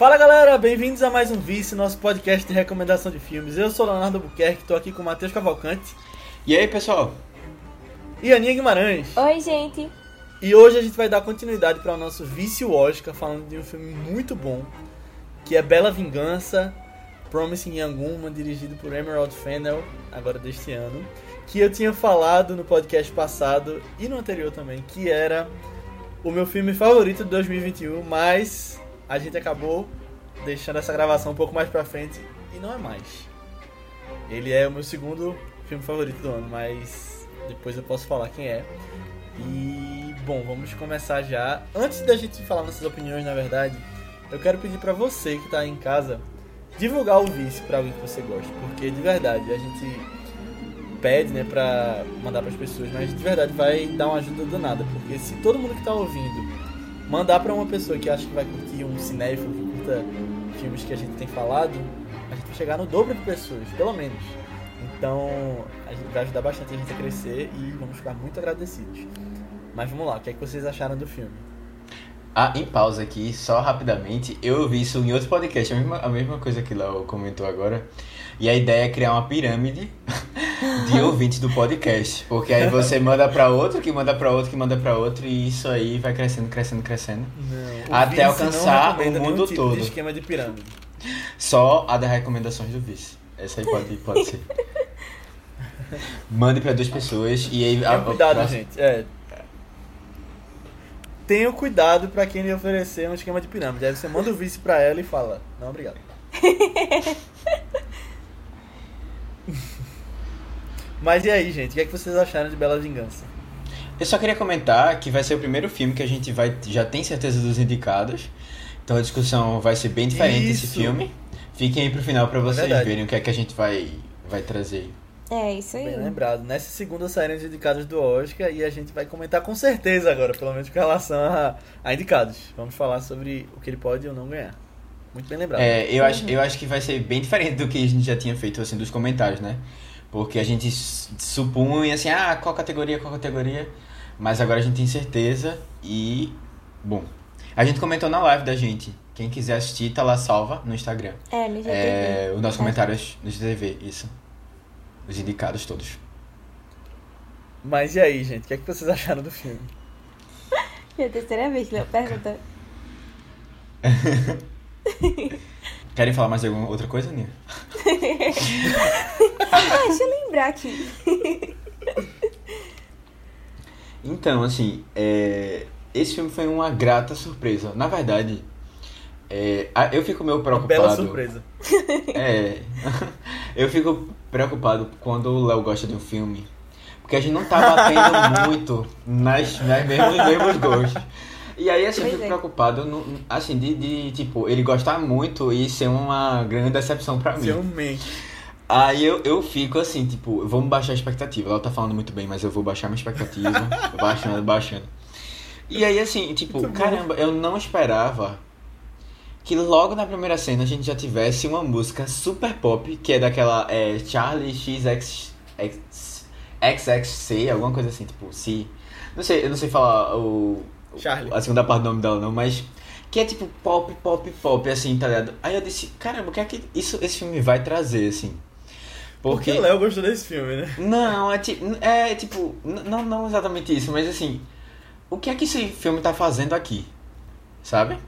Fala galera, bem-vindos a mais um Vice, nosso podcast de recomendação de filmes. Eu sou Leonardo Buquerque, estou aqui com o Matheus Cavalcante. E aí pessoal? E Aninha Guimarães. Oi, gente. E hoje a gente vai dar continuidade para o nosso Vice Oscar, falando de um filme muito bom, que é Bela Vingança, Promising Young Woman, dirigido por Emerald Fennell, agora deste ano, que eu tinha falado no podcast passado e no anterior também, que era o meu filme favorito de 2021, mas a gente acabou deixando essa gravação um pouco mais pra frente e não é mais. Ele é o meu segundo filme favorito do ano, mas depois eu posso falar quem é. E bom, vamos começar já. Antes da gente falar nossas opiniões, na verdade, eu quero pedir para você que tá em casa divulgar o Vice para alguém que você gosta, porque de verdade a gente pede, né, pra mandar para as pessoas, mas de verdade vai dar uma ajuda danada, porque se todo mundo que tá ouvindo mandar para uma pessoa que acha que vai curtir um cinéfilo, que filmes que a gente tem falado, a gente vai chegar no dobro de pessoas, pelo menos. Então, a gente vai ajudar bastante a gente a crescer e vamos ficar muito agradecidos. Mas vamos lá, o que é que vocês acharam do filme? Ah, em pausa aqui, só rapidamente, eu vi isso em outro podcast, a mesma, a mesma coisa que Léo comentou agora. E a ideia é criar uma pirâmide de ouvintes do podcast. Porque aí você manda pra outro, que manda pra outro, que manda pra outro, e isso aí vai crescendo, crescendo, crescendo. Não, até alcançar o mundo tipo todo. De esquema de pirâmide. Só a das recomendações do vice. Essa aí pode, pode ser. Mande pra duas pessoas e aí. Tenha cuidado, gente. É. Tenha cuidado pra quem lhe oferecer um esquema de pirâmide. Aí você manda o vice pra ela e fala: Não, obrigado. Mas e aí, gente? O que, é que vocês acharam de Bela Vingança? Eu só queria comentar que vai ser o primeiro filme que a gente vai já tem certeza dos indicados. Então a discussão vai ser bem diferente Isso. esse filme. Fiquem aí pro final pra vocês verdade. verem o que é que a gente vai, vai trazer. É isso aí. Bem lembrado. Nessa segunda saíram os indicados do Oscar e a gente vai comentar com certeza agora, pelo menos com relação a, a indicados. Vamos falar sobre o que ele pode ou não ganhar. Muito bem lembrado. É, eu, acho, eu acho que vai ser bem diferente do que a gente já tinha feito assim dos comentários, né? Porque a gente supunha assim, ah, qual categoria, qual categoria. Mas agora a gente tem certeza e. Bom. A gente comentou na live da gente. Quem quiser assistir, tá lá salva no Instagram. É, no GTV. É, os nossos É. comentários no GTV, isso. Os indicados todos. Mas e aí, gente? O que, é que vocês acharam do filme? É a terceira vez que eu pergunta. Querem falar mais alguma outra coisa, Nia? Ah, deixa eu lembrar aqui. Então, assim, é, esse filme foi uma grata surpresa. Na verdade, é, eu fico meio Uma preocupado. bela surpresa. É. eu fico preocupado quando o Léo gosta de um filme. Porque a gente não tá batendo muito nas, nas mesmos, nos mesmos gostos. E aí, assim, eu Pois fico é. preocupado, no- assim, de, de, tipo, ele gostar muito e ser uma grande decepção pra mim. Man. Aí eu, eu fico assim, tipo, vamos baixar a expectativa. Ela tá falando muito bem, mas eu vou baixar minha expectativa. baixando, baixando. E aí, assim, tipo, Muito bom. caramba, eu não esperava que logo na primeira cena a gente já tivesse uma música super pop, que é daquela é, Charlie XX, X, XXC, alguma coisa assim, tipo, C. Não sei, eu não sei falar o- Charlie. a segunda parte do nome dela não, mas que é tipo pop, pop, pop, assim, tá ligado? Aí eu disse, caramba, o que é que isso, esse filme vai trazer, assim? Porque o Léo gostou desse filme, né? Não, é tipo. É tipo. Não, não exatamente isso, mas assim. O que é que esse filme tá fazendo aqui? Sabe?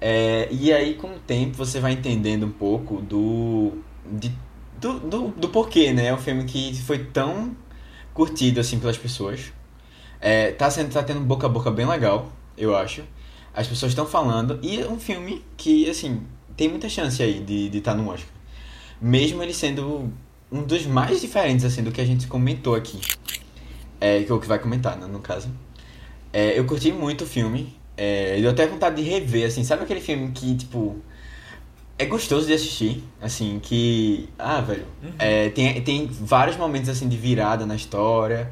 É, e aí, com o tempo, você vai entendendo um pouco do. De, do, do, do porquê, né? É um filme que foi tão curtido assim pelas pessoas. É, tá, sendo, tá tendo boca a boca bem legal, eu acho. As pessoas estão falando. E é um filme que, assim, tem muita chance aí de estar tá no Oscar. Mesmo ele sendo um dos mais diferentes, assim, do que a gente comentou aqui. É, que é o que vai comentar, né, no caso. É, eu curti muito o filme. É, deu até vontade de rever, assim, sabe aquele filme que, tipo, é gostoso de assistir, assim, que. Ah, velho. é, tem, tem vários momentos, assim, de virada na história.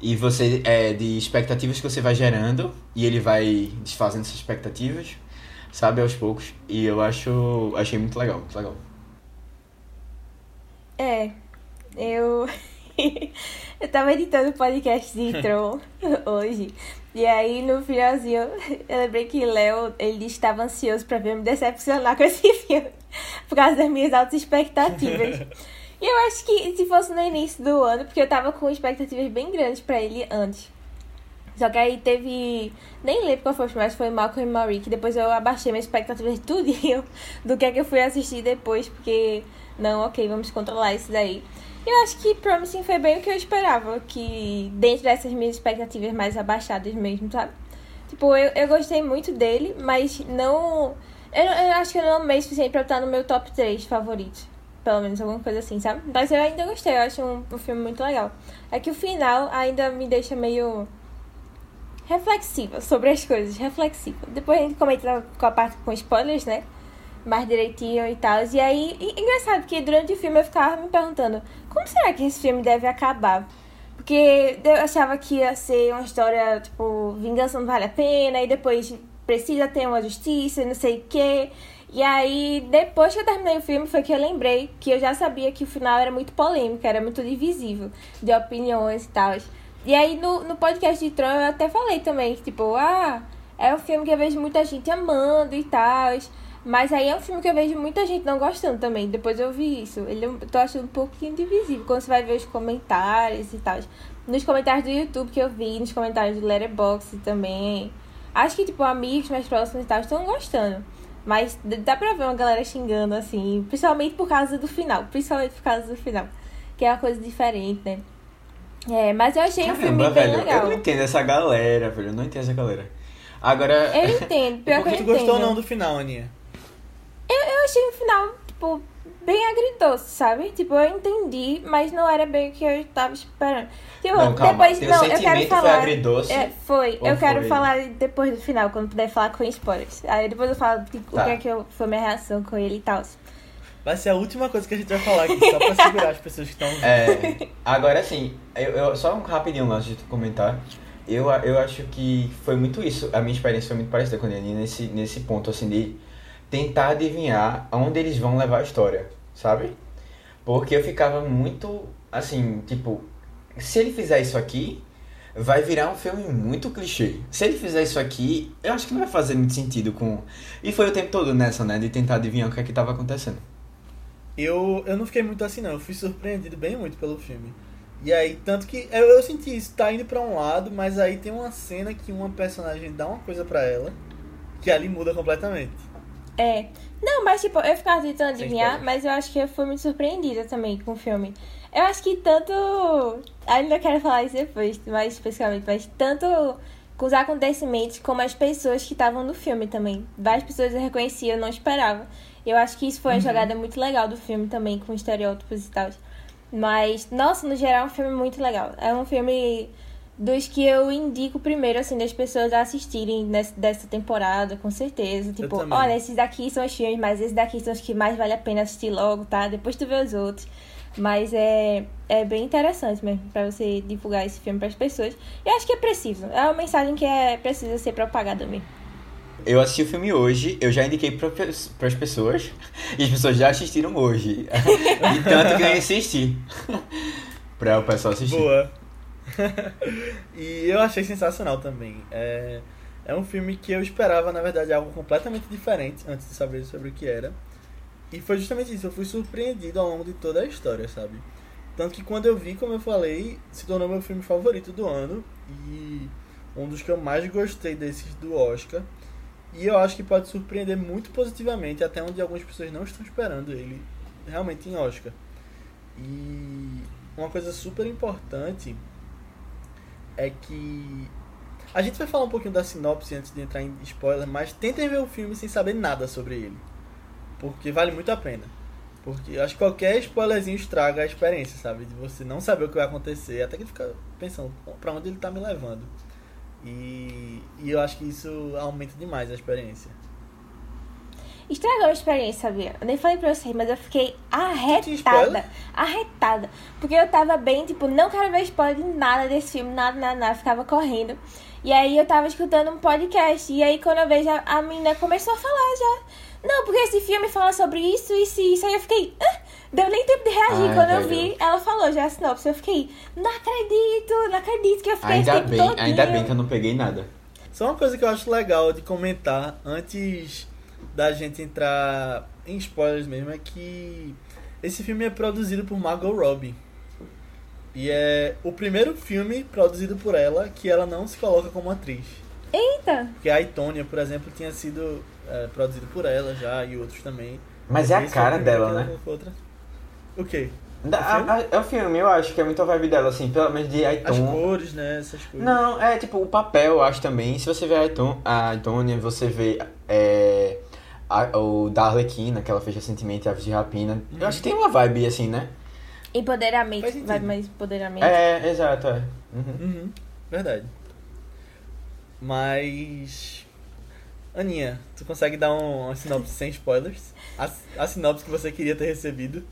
E você. É, de expectativas que você vai gerando. E ele vai desfazendo essas expectativas, sabe, aos poucos. E eu acho. Achei muito legal, muito legal. É, eu. eu tava editando o podcast de Tron hoje. E aí, no finalzinho, eu lembrei que Léo, ele estava ansioso pra ver me decepcionar com esse filme. Por causa das minhas altas expectativas. E eu acho que se fosse no início do ano, porque eu tava com expectativas bem grandes pra ele antes. Só que aí teve. Nem lembro qual foi o mas foi Malcolm e Marie, que depois eu abaixei minhas expectativas tudo do que é que eu fui assistir depois, porque. Não, ok, vamos controlar isso daí. Eu acho que Promising foi bem o que eu esperava, que dentro dessas minhas expectativas mais abaixadas mesmo, sabe? Tipo, eu, eu gostei muito dele, mas não. Eu, eu acho que eu não amei o suficiente pra estar no meu top 3 favoritos. Pelo menos alguma coisa assim, sabe? Mas eu ainda gostei, eu acho um, um filme muito legal. É que o final ainda me deixa meio reflexiva sobre as coisas, reflexiva. Depois a gente comenta com a parte com spoilers, né? Mais direitinho e tal. E aí, e, engraçado que durante o filme eu ficava me perguntando como será que esse filme deve acabar? Porque eu achava que ia ser uma história, tipo, vingança não vale a pena, e depois precisa ter uma justiça, não sei o quê. E aí, depois que eu terminei o filme, foi que eu lembrei que eu já sabia que o final era muito polêmico, era muito divisível de opiniões e tal. E aí no, no podcast de Tron eu até falei também, tipo, ah, é um filme que eu vejo muita gente amando e tal. Mas aí é um filme que eu vejo muita gente não gostando também. Depois eu vi isso. Ele eu tô achando um pouquinho divisível. Quando você vai ver os comentários e tal. Nos comentários do YouTube que eu vi, nos comentários do Letterboxd também. Acho que, tipo, amigos mais próximos e tal estão gostando. Mas dá pra ver uma galera xingando, assim. Principalmente por causa do final. Principalmente por causa do final. Que é uma coisa diferente, né? É, mas eu achei Caramba, o filme velho, bem legal. eu não entendo essa galera, velho. Eu não entendo essa galera. Agora. Eu entendo, pior que Por que tu gostou ou não do final, Aninha? Eu, eu achei o final, tipo, bem agridoce, sabe? Tipo, eu entendi, mas não era bem o que eu tava esperando. Tipo, Não, calma. depois. Teu não, eu quero sentimento foi falar. agridoce? É, foi. Eu quero foi? falar depois do final, quando puder falar com spoilers. Aí depois eu falo tipo, Tá. o que é que eu, foi minha reação com ele e tal. Vai ser a última coisa que a gente vai falar aqui, só pra segurar as pessoas que estão ouvindo. É, agora sim, eu, eu- só um rapidinho antes de tu comentar. Eu, eu acho que foi muito isso. A minha experiência foi muito parecida com a Dani nesse, nesse ponto, assim, de tentar adivinhar aonde eles vão levar a história, sabe? Porque eu ficava muito, assim, tipo, se ele fizer isso aqui, vai virar um filme muito clichê. Se ele fizer isso aqui, eu acho que não vai fazer muito sentido com. E foi o tempo todo nessa, né? De tentar adivinhar o que é que tava acontecendo. Eu, eu não fiquei muito assim, não. Eu fui surpreendido bem muito pelo filme. E aí, tanto que eu, eu senti isso, tá indo pra um lado, mas aí tem uma cena que uma personagem dá uma coisa pra ela, que ali muda completamente. É. Não, mas tipo, eu ficava tentando adivinhar, mas eu acho que eu fui muito surpreendida também com o filme. Eu acho que tanto. Ainda quero falar isso depois, mais especificamente, mas tanto com os acontecimentos como as pessoas que estavam no filme também. Várias pessoas eu reconhecia, eu não esperava. Eu acho que isso foi uma jogada muito legal do filme também, com estereótipos e tal. Mas, nossa, no geral é um filme muito legal. É um filme dos que eu indico primeiro, assim, das pessoas a assistirem nessa, dessa temporada, com certeza. Tipo, olha, esses daqui são os filmes, mas esses daqui são os que mais vale a pena assistir logo, tá? Depois tu vê os outros. Mas é, é bem interessante mesmo pra você divulgar esse filme pras pessoas. Eu acho que é preciso. É uma mensagem que é precisa ser propagada mesmo. Eu assisti o filme hoje, eu já indiquei para as pessoas, e as pessoas já assistiram hoje. De tanto que eu insisti. pra o pessoal assistir. Boa. e eu achei sensacional também. É, é um filme que eu esperava, na verdade, algo completamente diferente antes de saber sobre o que era. E foi justamente isso, eu fui surpreendido ao longo de toda a história, sabe? Tanto que quando eu vi, como eu falei, se tornou meu filme favorito do ano e um dos que eu mais gostei desses do Oscar. E eu acho que pode surpreender muito positivamente, até onde algumas pessoas não estão esperando ele realmente em Oscar. E uma coisa super importante é que a gente vai falar um pouquinho da sinopse antes de entrar em spoiler, mas tentem ver o filme sem saber nada sobre ele. Porque vale muito a pena. Porque acho que qualquer spoilerzinho estraga a experiência, sabe? De você não saber o que vai acontecer, até que fica pensando pra onde ele tá me levando. E, e eu acho que isso aumenta demais a experiência. Estragou a experiência, sabia? Eu nem falei pra vocês, mas eu fiquei arretada. Arretada. Porque eu tava bem, tipo, não quero ver spoiler de nada desse filme, nada, nada, nada. Ficava correndo. E aí eu tava escutando um podcast. E aí quando eu vejo, a, a menina começou a falar já não, porque esse filme fala sobre isso, isso e isso. Aí eu fiquei, ah, deu nem tempo de reagir. Ai, Quando eu vi, ela falou já a sinopse. Eu fiquei, não acredito, não acredito que eu fiquei Ainda esse tempo bem, todinho. ainda bem que eu não peguei nada. Só uma coisa que eu acho legal de comentar antes da gente entrar em spoilers mesmo é que esse filme é produzido por Margot Robbie. E é o primeiro filme produzido por ela que ela não se coloca como atriz. Eita! Porque a Itônia, por exemplo, tinha sido é, produzido por ela já e outros também. Mas é a o cara dela, né? outra. O quê? Da- O filme? a- a- É o filme, eu acho que é muito a vibe dela, assim, pelo menos de As Aiton. cores, né? Essas coisas. Não, é tipo o papel, eu acho também. Se você vê a Aitonia, você vê é, a- o da Arlequina, que ela fez recentemente, Aves de Rapina. Eu acho que tem uma vibe assim, né? Empoderamento. Vai mais empoderamento. É, exato, é. Uhum. Uhum, verdade. Mas. Aninha, tu consegue dar um, uma sinopse sem spoilers? A, a sinopse que você queria ter recebido.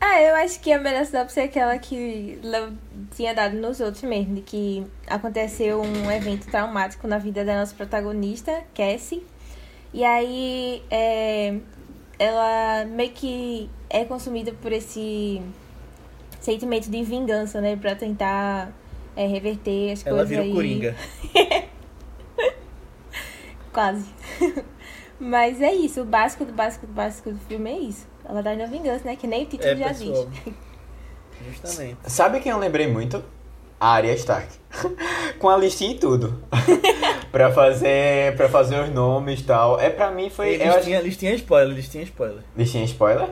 Ah, eu acho que a melhor sinopse é aquela que tinha dado nos outros mesmo, de que aconteceu um evento traumático na vida da nossa protagonista, Cassie. E aí é, ela meio que é consumida por esse sentimento de vingança, né? Pra tentar é, reverter as Ela coisas vira o aí. Coringa. Quase. Mas é isso, o básico do básico do básico do filme é isso. Ela dá na vingança, né? Que nem o título É, já pessoal. diz. Justamente. Sabe quem eu lembrei muito? A Arya Stark. Com a listinha e tudo. pra fazer para fazer os nomes e tal. É pra mim foi. eu acho- listinha, listinha spoiler, listinha spoiler. Listinha spoiler?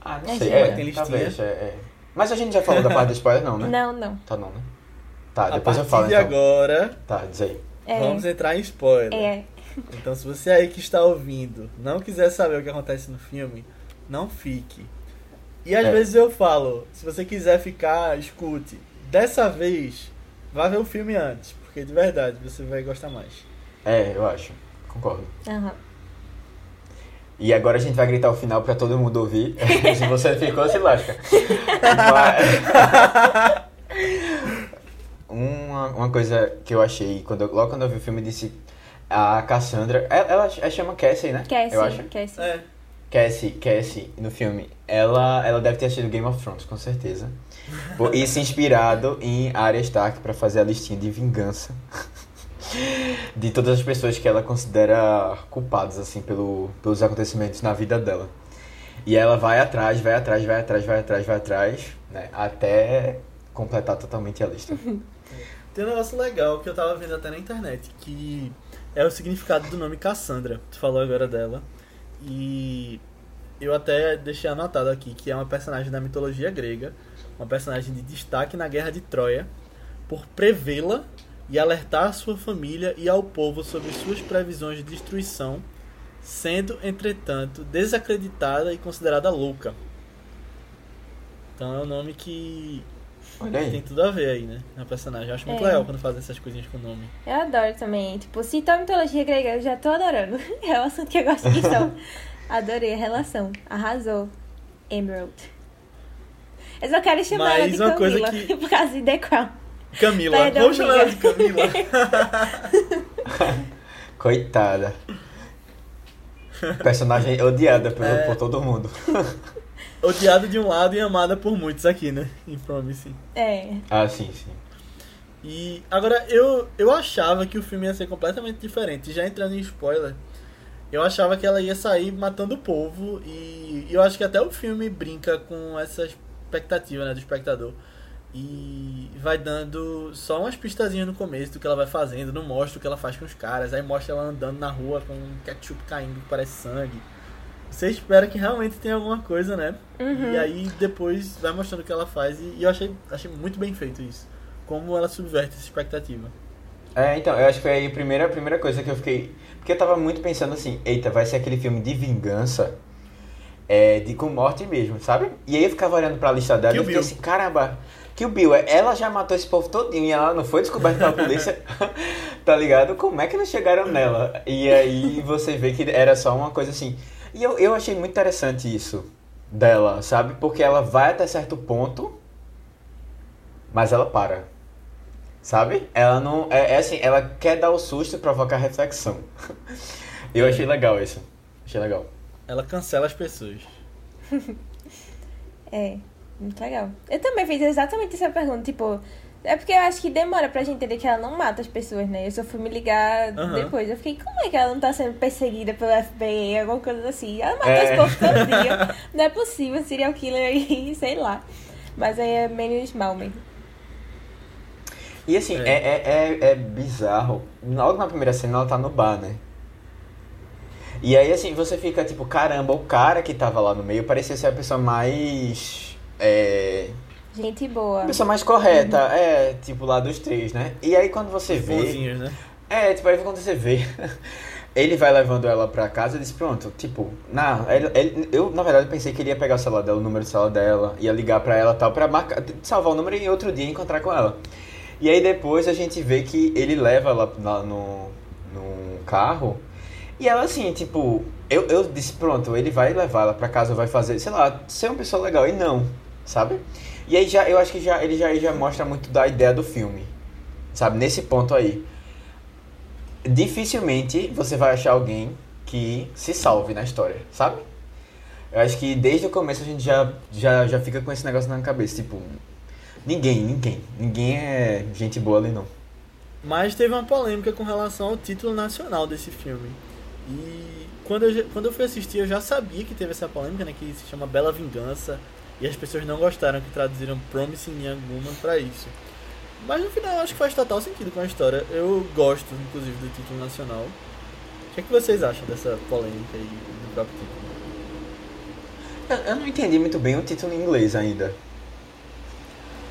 Ah, não É, sei. sim, É, mas tem listinha. talvez, é, é. Mas a gente já falou da parte do spoiler, não, né? Não, não. Tá não, né? Tá, a depois eu falo de então. agora, Tá, diz aí. É, vamos entrar em spoiler. é. Então, se você aí que está ouvindo não quiser saber o que acontece no filme, não fique. E às É. vezes eu falo, se você quiser ficar, escute. Dessa vez, vá ver o filme antes, porque de verdade você vai gostar mais. É, eu acho. Concordo. Aham. E agora a gente vai gritar o final pra todo mundo ouvir. se você ficou, se lasca. Mas- uma, uma coisa que eu achei, quando eu- logo quando eu vi o filme, eu disse... A Cassandra... Ela, ela, ela chama Cassie, né? Cassie, Eu acho. Cassie. É, Cassie, Cassie, no filme, ela, ela deve ter assistido Game of Thrones, com certeza. Por- E se inspirado em Arya Stark pra fazer a listinha de vingança de todas as pessoas que ela considera culpadas, assim, pelo, pelos acontecimentos na vida dela. E ela vai atrás, vai atrás, vai atrás, vai atrás, vai atrás, né? Até completar totalmente a lista. Tem um negócio legal que eu tava vendo até na internet, que é o significado do nome Cassandra. Tu falou agora dela. E eu até deixei anotado aqui que é uma personagem da mitologia grega, uma personagem de destaque na guerra de Troia, por prevê-la e alertar a sua família e ao povo sobre suas previsões de destruição, sendo, entretanto, desacreditada e considerada louca. Então é um nome que Olha tem tudo a ver aí, né? Na personagem. Eu acho muito É. legal quando fazem essas coisinhas com o nome. Eu adoro também. Tipo, se tá mitologia grega, eu já tô adorando. É o assunto que eu gosto de então. Adorei a relação. Arrasou. Emerald. Eu só quero chamar ela Mas de uma coisa Camila que- por causa de The Crown. Camila, Perdão, vamos chamar ela de. Camila. Coitada. Personagem odiada por, É. por todo mundo. Odiada de um lado e amada por muitos aqui, né? Em Promising. É. Ah, sim, sim. E agora eu, eu achava que o filme ia ser completamente diferente. Já entrando em spoiler, eu achava que ela ia sair matando o povo. E, e eu acho que até o filme brinca com essa expectativa né, do espectador. E vai dando só umas pistazinhas no começo do que ela vai fazendo. Não mostra o que ela faz com os caras. Aí mostra ela andando na rua com um ketchup caindo que parece sangue. Você espera que realmente tenha alguma coisa, né? Uhum. E aí depois vai mostrando o que ela faz. E, e eu achei, achei muito bem feito isso. Como ela subverte essa expectativa. É, então, eu acho que foi aí a primeira, a primeira coisa que eu fiquei. Porque eu tava muito pensando assim, eita, vai ser aquele filme de vingança. É, de com morte mesmo, sabe? E aí eu ficava olhando pra lista dela e Kill eu fiquei Bill. assim, caramba, que o Bill, ela já matou esse povo todinho e ela não foi descoberta pela polícia, tá ligado? Como é que não chegaram nela? E aí você vê que era só uma coisa assim. E eu, eu achei muito interessante isso dela, sabe? Porque ela vai até certo ponto, mas ela para. Sabe? Ela não. É, é assim, ela quer dar o susto e provocar reflexão. Eu achei legal isso. Achei legal. Ela cancela as pessoas. É, muito legal. Eu também fiz exatamente essa pergunta, tipo. É porque eu acho que demora pra gente entender que ela não mata as pessoas, né? Eu só fui me ligar Aham. depois. Eu fiquei, como é que ela não tá sendo perseguida pelo FBI, alguma coisa assim? Ela mata É. os povos todo dia. Não é possível, serial killer aí, sei lá. Mas aí é menos mal mesmo. E assim, É. é, é, é, é bizarro. Logo na primeira cena ela tá no bar, né? E aí assim, você fica tipo, caramba, o cara que tava lá no meio parecia ser a pessoa mais. É. Gente boa. A pessoa mais correta, é, tipo, lá dos três, né? E aí quando você vê. Bonzinhos, né? É, tipo, aí quando você vê. Ele vai levando ela pra casa e diz, pronto, tipo, não, ele, ele- eu na verdade pensei que ele ia pegar o celular dela, o número do celular dela, ia ligar pra ela e tal, pra marcar, salvar o número e outro dia encontrar com ela. E aí depois a gente vê que ele leva ela lá no, no carro e ela assim, tipo, eu, eu disse, pronto, ele vai levar ela pra casa, vai fazer, sei lá, ser uma pessoa legal. E não, sabe? E aí já, eu acho que já, ele já, já mostra muito da ideia do filme, sabe? Nesse ponto aí dificilmente você vai achar alguém que se salve na história, sabe? Eu acho que desde o começo a gente já, já, já fica com esse negócio na cabeça, tipo, ninguém, ninguém, ninguém é gente boa ali não. Mas teve uma polêmica com relação ao título nacional desse filme. E quando eu, quando eu fui assistir, eu já sabia que teve essa polêmica, né? Que se chama Bela Vingança. E as pessoas não gostaram que traduziram Promising Young Woman pra isso. Mas no final eu acho que faz total sentido com a história. Eu gosto, inclusive, do título nacional. O que, é que vocês acham dessa polêmica aí do próprio título? Eu, eu não entendi muito bem o título em inglês ainda.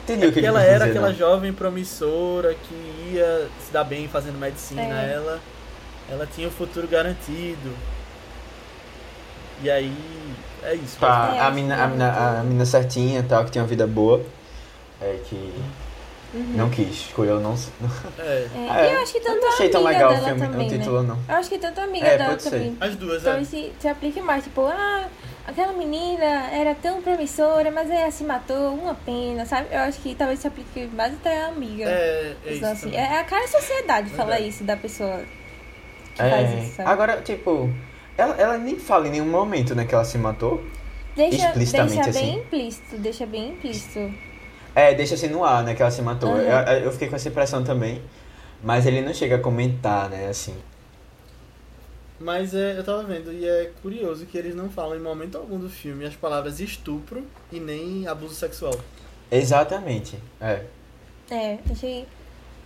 Entendi É o que porque ele ela era dizer, aquela não. jovem promissora que ia se dar bem fazendo medicina. É. Ela, ela tinha o futuro garantido. E aí, é isso. Tá, É, a, mina, a, é mina, a mina certinha e tal, que tinha uma vida boa, é que Uhum. não quis, escolheu não... É, É, É, e eu acho que tanto achei amiga tão legal o filme, também, o né? título não. Eu acho que tanto a amiga É, dela pode ser. também. as duas, Talvez é. se, se aplique mais, tipo, ah, aquela menina era tão promissora, mas ela se matou, uma pena, sabe? Eu acho que talvez se aplique mais até a amiga. É, é isso. Então, assim, também. é a cara da sociedade falar Verdade. isso da pessoa que É, faz isso, sabe? agora, tipo, ela, ela nem fala em nenhum momento, né, que ela se matou. deixa, explicitamente deixa assim. bem implícito, deixa bem implícito. É, deixa assim no ar, né, que ela se matou. Uhum. Eu, eu fiquei com essa impressão também. Mas ele não chega a comentar, né, assim. Mas é, eu tava vendo e é curioso que eles não falam em momento algum do filme as palavras estupro e nem abuso sexual. Exatamente. É. É, achei.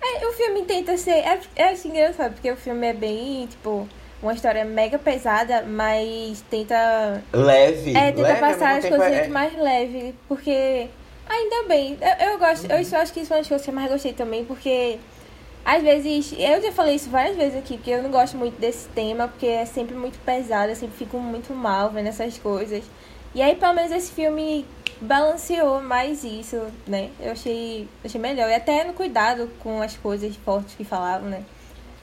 É, o filme tenta ser. É, é assim engraçado, porque o filme é bem, tipo, uma história mega pesada, mas tenta. Leve. É, tenta leve, passar as tempo coisas é- mais leve, porque. Ainda bem, eu, eu gosto, eu só acho que isso é uma das coisas que eu mais gostei também, porque às vezes, eu já falei isso várias vezes aqui, porque eu não gosto muito desse tema, porque é sempre muito pesado, eu sempre fico muito mal vendo essas coisas. E aí, pelo menos, esse filme balanceou mais isso, né? Eu achei, achei melhor. E até no cuidado com as coisas fortes que falavam, né?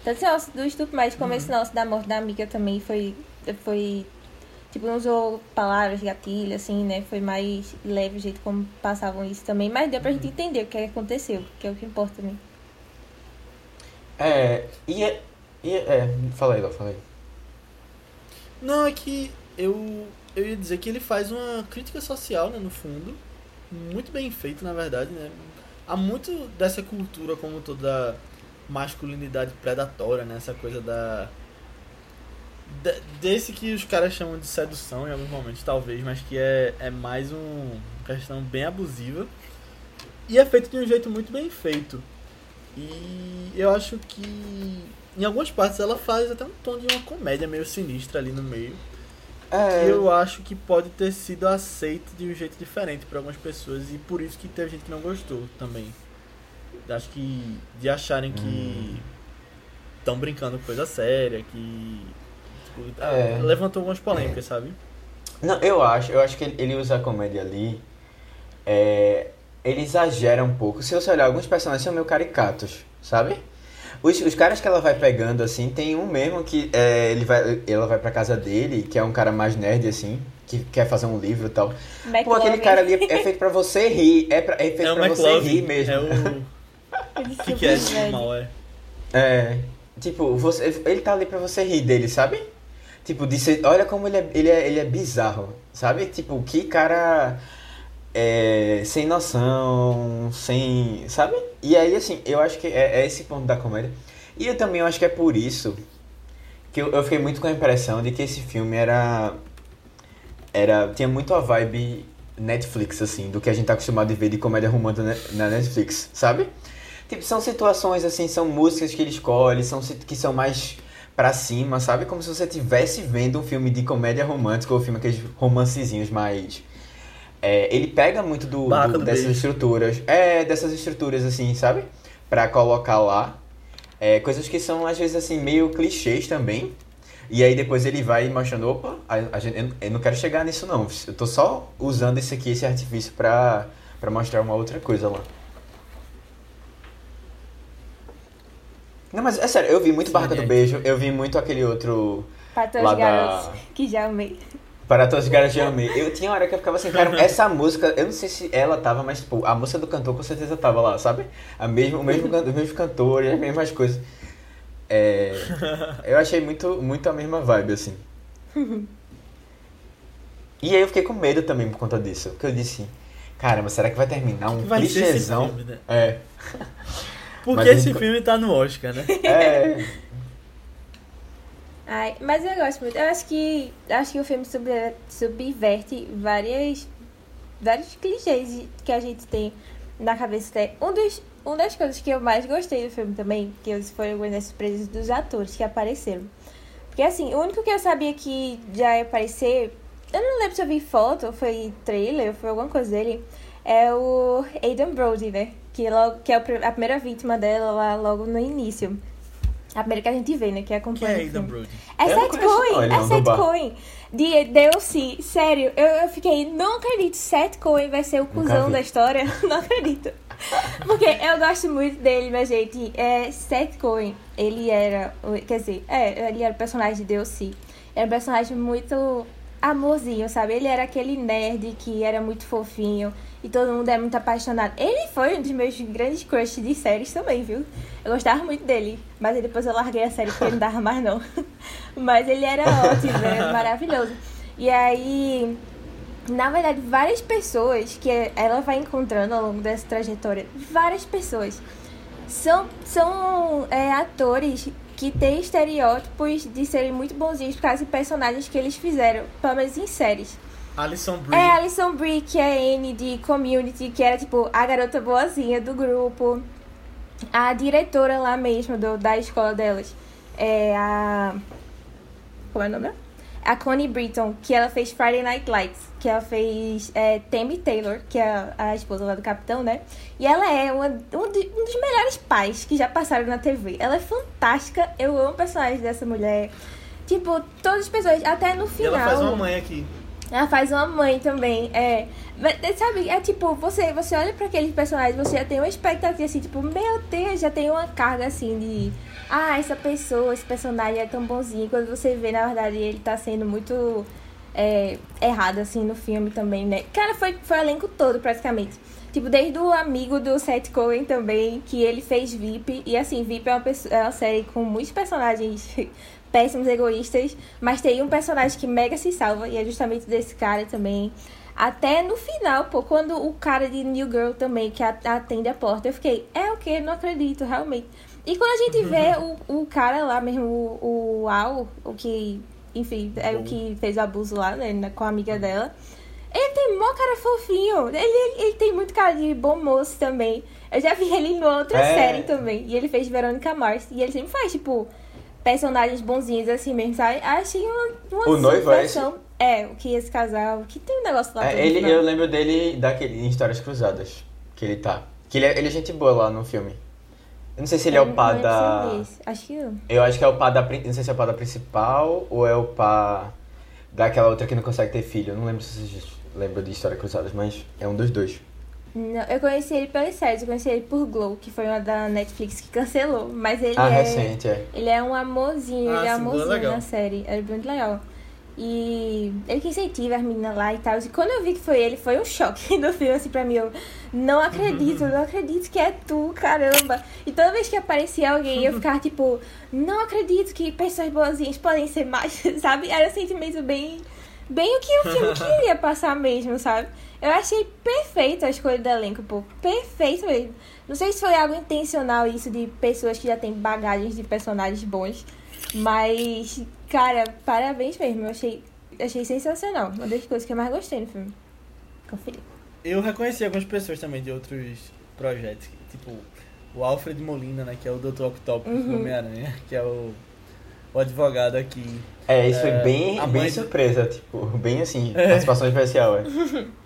Tanto esse nosso do estupro, mas como esse nosso da morte da amiga também foi. foi tipo, não usou palavras gatilho, assim, né? Foi mais leve o jeito como passavam isso também. Mas deu pra gente entender o que aconteceu, que é o que importa também. É, e é. E é, é, fala aí, Léo, fala aí. Não, é que eu, eu ia dizer que ele faz uma crítica social, né, no fundo. Muito bem feito, na verdade, né? Há muito dessa cultura como toda masculinidade predatória, né? Essa coisa da... de- desse que os caras chamam de sedução em alguns momentos, talvez, mas que é, é mais um, uma questão bem abusiva. E é feito de um jeito muito bem feito. E eu acho que em algumas partes ela faz até um tom de uma comédia meio sinistra ali no meio. É, Que eu acho que pode ter sido aceito de um jeito diferente por algumas pessoas e por isso que teve gente que não gostou também. Acho que de acharem que estão brincando com coisa séria, que tipo, É. levantou algumas polêmicas, sabe? Não, eu acho, eu acho que ele, ele usa a comédia ali. É, ele exagera um pouco. Se você olhar, alguns personagens são meio caricatos, sabe? Os, os caras que ela vai pegando, assim, tem um mesmo que é, ele vai, ela vai pra casa dele, que é um cara mais nerd, assim, que quer fazer um livro e tal. Pô, aquele McLovin. cara ali é feito pra você rir, é, pra, é feito É o pra você McLovin, rir mesmo. é o Ele que, que é velho. normal, é. É, tipo, você, ele tá ali pra você rir dele, sabe? Tipo, de ser, olha como ele é, ele, é, ele é bizarro, sabe? Tipo, que cara é, sem noção, sem. Sabe? E aí, assim, eu acho que é, é esse ponto da comédia. E eu também acho que é por isso que eu, eu fiquei muito com a impressão de que esse filme era. era tinha muito a vibe Netflix, assim, do que a gente tá acostumado a ver de comédia romântica na Netflix, sabe? Tipo, são situações, assim, são músicas que ele escolhe, são que são mais pra cima, sabe? Como se você estivesse vendo um filme de comédia romântica ou um filme aqueles romancezinhos mais. É, ele pega muito do, do, do dessas beijo. estruturas. É, dessas estruturas, assim, sabe? Pra colocar lá. É, coisas que são, às vezes, assim, meio clichês também. E aí depois ele vai mostrando, opa, a, a gente, eu- não quero chegar nisso não. Eu tô só usando esse aqui, esse artifício pra, pra mostrar uma outra coisa lá. Não, mas é sério, eu vi muito Sim, Barraca do gente. Beijo, eu vi muito aquele outro Pra todos Lá os da- garotos que já amei. Para Todos os Garotos de Amei. Eu tinha hora que eu ficava assim, cara, essa música, eu não sei se ela tava, mas tipo, a música do cantor com certeza tava lá, sabe? A mesmo, o mesmo, can- os mesmos cantores, as mesmas coisas. É, eu achei muito, muito a mesma vibe, assim. E aí eu fiquei com medo também por conta disso. Porque eu disse, caramba, será que vai terminar um Vai clichêzão? filme, né? É. Porque Mas esse gente- filme tá no Oscar, né? É. Ai, mas eu gosto muito. Eu acho que acho que o filme sub- subverte várias vários clichês que a gente tem na cabeça. Um dos uma das coisas que eu mais gostei do filme também, que foi algumas das surpresas dos atores que apareceram. Porque assim, o único que eu sabia que já ia aparecer, eu não lembro se eu vi foto, ou foi trailer, ou foi alguma coisa dele, é o Aidan Brody, né? Que, logo, que é a primeira vítima dela lá logo no início. A primeira que a gente vê, né? Que acompanha é o Aidan filme. Brody? É ele é bar. Cohen. De DLC, sério, eu, eu fiquei, não acredito, Seth Cohen vai ser o cuzão da história, não acredito. Porque eu gosto muito dele, minha gente. É, Seth Cohen, ele era, o- quer dizer, é, ele era o personagem de DLC. Era um personagem muito amorzinho, sabe? Ele era aquele nerd que era muito fofinho e todo mundo é muito apaixonado. Ele foi um dos meus grandes crushes de séries também, viu? Eu gostava muito dele, mas depois eu larguei a série porque não dava mais não. Mas ele era ótimo, era maravilhoso. E aí, na verdade, várias pessoas que ela vai encontrando ao longo dessa trajetória, várias pessoas são, são é, atores que têm estereótipos de serem muito bonzinhos por causa de personagens que eles fizeram, pelo menos em séries. Alison Brie. É a Alison Brie, que é a Anne de Community, que era tipo a garota boazinha do grupo. A diretora lá mesmo do, da escola delas. É a. Como é o nome? A Connie Britton, que ela fez Friday Night Lights, que ela fez é, Tammy Taylor, que é a, a esposa lá do capitão, né? E ela é uma, um, de- um dos melhores pais que já passaram na TV. Ela é fantástica, eu amo o personagem dessa mulher. Tipo, todas as pessoas, até no E final. ela faz uma mãe aqui. Ela faz uma mãe também, é. Mas, sabe, é tipo, você, você olha pra aquele personagem, você já tem uma expectativa assim, tipo, meu Deus, já tem uma carga assim de. Ah, essa pessoa, esse personagem é tão bonzinho. Quando você vê, na verdade, ele tá sendo muito é, errado, assim, no filme também, né? Cara, foi, foi o elenco todo, praticamente. Tipo, desde o amigo do Seth Cohen também, que ele fez VIP. E assim, VIP é uma, é uma série com muitos personagens péssimos, egoístas. Mas tem um personagem que mega se salva, e é justamente desse cara também. Até no final, pô, quando o cara de New Girl também, que atende a porta, eu fiquei, é o que? Não acredito, realmente. E quando a gente vê o, o cara lá mesmo, o, o Al, o que, enfim, é o que fez o abuso lá, né, com a amiga dela. Ele tem mó cara fofinho. Ele, ele, ele tem muito cara de bom moço também. Eu já vi ele em outra É. série também. E ele fez Verônica Mars. E ele sempre faz, tipo, personagens bonzinhos assim mesmo, sabe? Achei uma, uma O noivo é esse? situação- É, o que esse casal. Que tem um negócio lá. É, ele, no final. eu lembro dele daquele em Histórias Cruzadas, que ele tá. Que ele é, ele é gente boa lá no filme. Eu não sei se ele é Eu o não pá eu da. Acho que não. Eu acho que é o pá da. Não sei se é o pá da principal ou é o pá daquela outra que não consegue ter filho. Eu não lembro se vocês lembram de Histórias Cruzadas, mas é um dos dois. Não, eu conheci ele pelas séries, eu conheci ele por Glow, que foi uma da Netflix que cancelou. Mas ele ah, é. recente, é. Ele é um amorzinho, Ah, ele é é amorzinho na série. É muito legal. E ele que incentiva as meninas lá e tal. E quando eu vi que foi ele, foi um choque no filme, assim, pra mim. Eu não acredito, não acredito que é tu, caramba. E toda vez que aparecia alguém, eu ficava tipo, não acredito que pessoas boazinhas podem ser mais, sabe? Era um sentimento bem. Bem o que o filme queria passar mesmo, sabe? Eu achei perfeito a escolha do elenco, pô. Perfeito mesmo. Não sei se foi algo intencional isso de pessoas que já têm bagagens de personagens bons. Mas, cara, parabéns mesmo. Eu achei, achei sensacional. Uma das coisas que eu mais gostei no filme. Conferi. Eu reconheci algumas pessoas também de outros projetos. Tipo, o Alfred Molina, né? Que é o Dr. Octopus Uhum. do Homem-Aranha. Que é o, o advogado aqui. É, isso É, foi bem, a bem mãe- surpresa, tipo, bem assim, É. participação especial, é.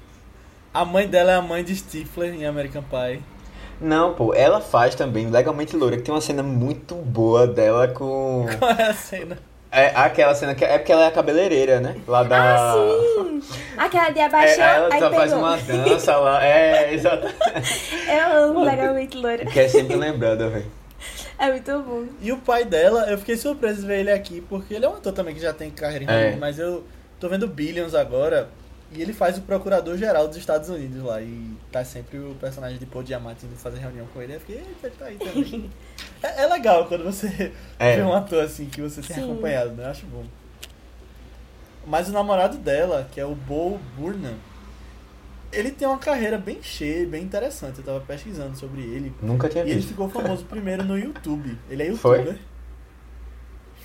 A mãe dela é a mãe de Stifler em American Pie. Não, pô, ela faz também Legalmente Loura, que tem uma cena muito boa dela com. Qual é a cena? É aquela cena que é porque ela é a cabeleireira, né? Lá da. Ah, sim! Aquela de É, abaixou, ela aí só faz uma dança lá. É, exato. Eu amo legalmente loira. Que é sempre lembrada, velho. É muito bom. E o pai dela, eu fiquei surpreso de ver ele aqui, porque ele é um ator também que já tem carreira em É. Mas eu tô vendo Billions agora, e ele faz o procurador-geral dos Estados Unidos lá, e tá sempre o personagem de Paul Diamante indo fazer reunião com ele, eu fiquei, eita, ele tá aí também. é, é legal quando você É. vê um ator assim, que você tem Sim. acompanhado, né? Eu acho bom. Mas o namorado dela, que é o Bo Burnham, ele tem uma carreira bem cheia, bem interessante, eu tava pesquisando sobre ele, Nunca tinha e ele visto. ficou famoso primeiro no YouTube. Ele é Foi? youtuber.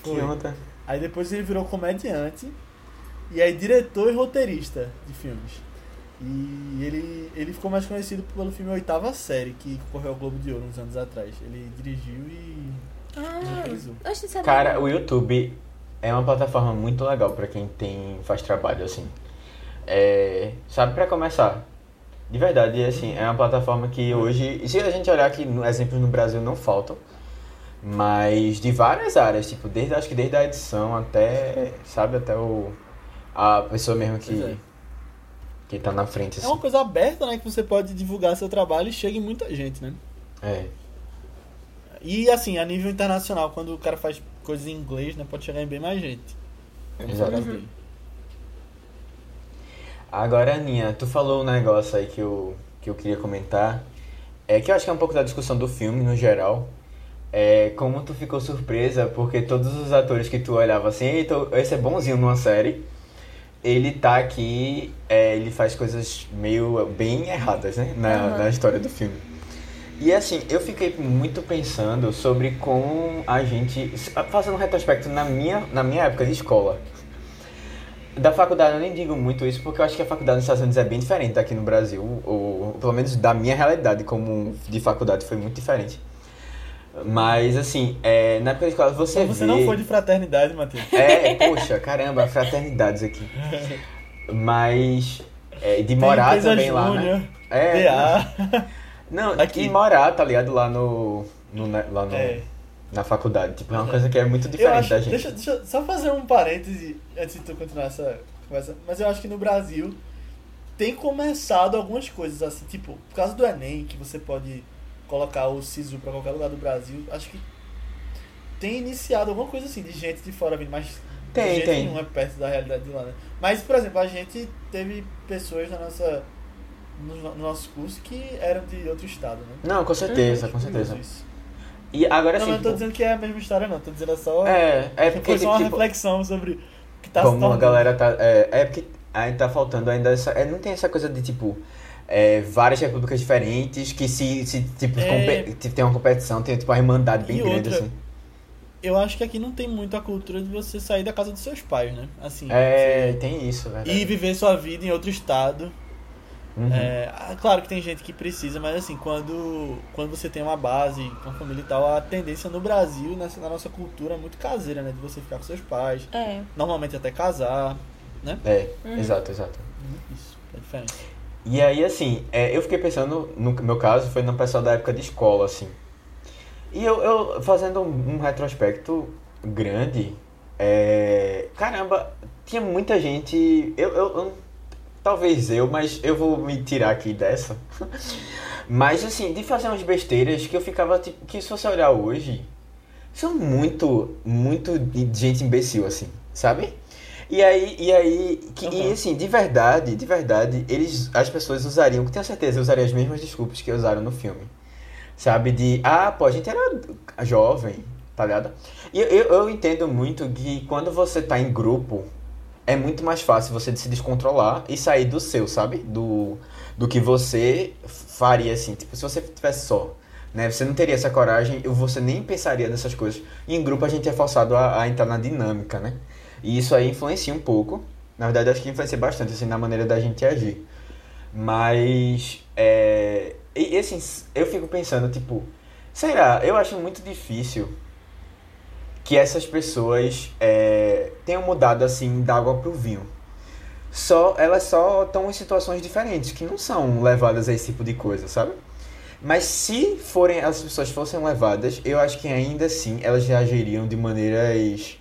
Que Foi. onda. Aí depois ele virou comediante. E aí diretor e roteirista de filmes. E ele, ele ficou mais conhecido pelo filme Oitava Série, que concorreu ao Globo de Ouro uns anos atrás. Ele dirigiu e Ah, que. Cara, o YouTube é uma plataforma muito legal pra quem tem faz trabalho assim. É, sabe pra começar? De verdade, assim, é uma plataforma que hoje, e se a gente olhar aqui, no- exemplos no Brasil não faltam, mas de várias áreas, tipo, desde acho que desde a edição até, sabe, até o a pessoa mesmo que é. que tá na frente É assim. uma coisa aberta, né? Que você pode divulgar seu trabalho e chega em muita gente, né? É. E assim, a nível internacional, quando o cara faz coisas em inglês, né? Pode chegar em bem mais gente. Uhum. dele. Agora, Aninha, tu falou um negócio aí que eu, que eu queria comentar. É que eu acho que é um pouco da discussão do filme no geral. É como tu ficou surpresa porque todos os atores que tu olhava assim, Eita, esse é bonzinho numa série. Ele tá aqui, é, ele faz coisas meio bem erradas, né? Na, Aham. na história do filme. E assim, eu fiquei muito pensando sobre como a gente. Fazendo um retrospecto na minha, na minha época de escola. Da faculdade eu nem digo muito isso, porque eu acho que a faculdade nos Estados Unidos é bem diferente daqui no Brasil, ou pelo menos da minha realidade como de faculdade foi muito diferente. Mas assim, é, na época da escola você Você vê... não foi de fraternidade, Matheus. É, poxa, caramba, fraternidades aqui. Mas é, de morar também lá, né? Júnior, É, DA. não, Aqui. e morar, tá ligado? Lá no, no lá no, É. na faculdade. Tipo, é uma coisa que é muito diferente acho, da gente. deixa, deixa eu só fazer um parêntese antes de tu continuar essa conversa. Mas eu acho que no Brasil tem começado algumas coisas assim, tipo, por causa do Enem, que você pode colocar o SISU pra qualquer lugar do Brasil, acho que tem iniciado alguma coisa assim, de gente de fora vindo, mas Tem, jeito tem. é perto da realidade de lá, né? Mas, por exemplo, a gente teve pessoas na nossa, no, no nosso curso que eram de outro estado, né? Não, com certeza, Acho com certeza. isso. E agora Não, assim, mas eu tô tipo, dizendo que é a mesma história, não. Tô dizendo só. é, é porque Foi só uma tipo, reflexão sobre o que tá se como a galera tá. É, é porque ainda tá faltando ainda essa. é, não tem essa coisa de tipo. É, várias repúblicas diferentes que se, se tipo, É. te- tem uma competição, tem tipo uma irmandade bem E grande, outra, assim. Eu acho que aqui não tem muito a cultura de você sair da casa dos seus pais, né? Assim. É, tem isso, você- verdade. E viver sua vida em outro estado. Uhum. É, ah, claro que tem gente que precisa, mas assim, quando, quando você tem uma base, uma família e tal, a tendência no Brasil, nessa, na nossa cultura, é muito caseira, né? De você ficar com seus pais, É. normalmente até casar, né? É, Uhum. exato, exato. Isso, é diferente. E aí, assim, é, eu fiquei pensando, no meu caso, foi no pessoal da época de escola, assim. E eu, eu fazendo um, um retrospecto grande, é, caramba, tinha muita gente. Eu, eu, eu- talvez eu, mas eu vou me tirar aqui dessa. Mas assim, de fazer umas besteiras que eu ficava tipo, que se você olhar hoje, são muito, muito de gente imbecil, assim, sabe? E aí, e aí, que, e Uhum. assim, de verdade, de verdade, eles, as pessoas usariam, que tenho certeza, usariam as mesmas desculpas que usaram no filme. Sabe, de, ah, pô, a gente era jovem, tá ligado? E eu, eu, entendo muito que quando você tá em grupo, é muito mais fácil você se descontrolar e sair do seu, sabe? Do, do que você faria, assim, tipo, se você tivesse só. Né? Você não teria essa coragem, você nem pensaria nessas coisas. E em grupo a gente é forçado a, a entrar na dinâmica, né? E isso aí influencia um pouco. Na verdade, acho que influencia bastante, assim, na maneira da gente agir. Mas, é... E, assim, eu fico pensando, tipo... Será? Eu acho muito difícil que essas pessoas é, tenham mudado, assim, da água pro vinho. Só, elas só estão em situações diferentes, que não são levadas a esse tipo de coisa, sabe? Mas se forem as pessoas fossem levadas, eu acho que ainda assim elas reagiriam de maneiras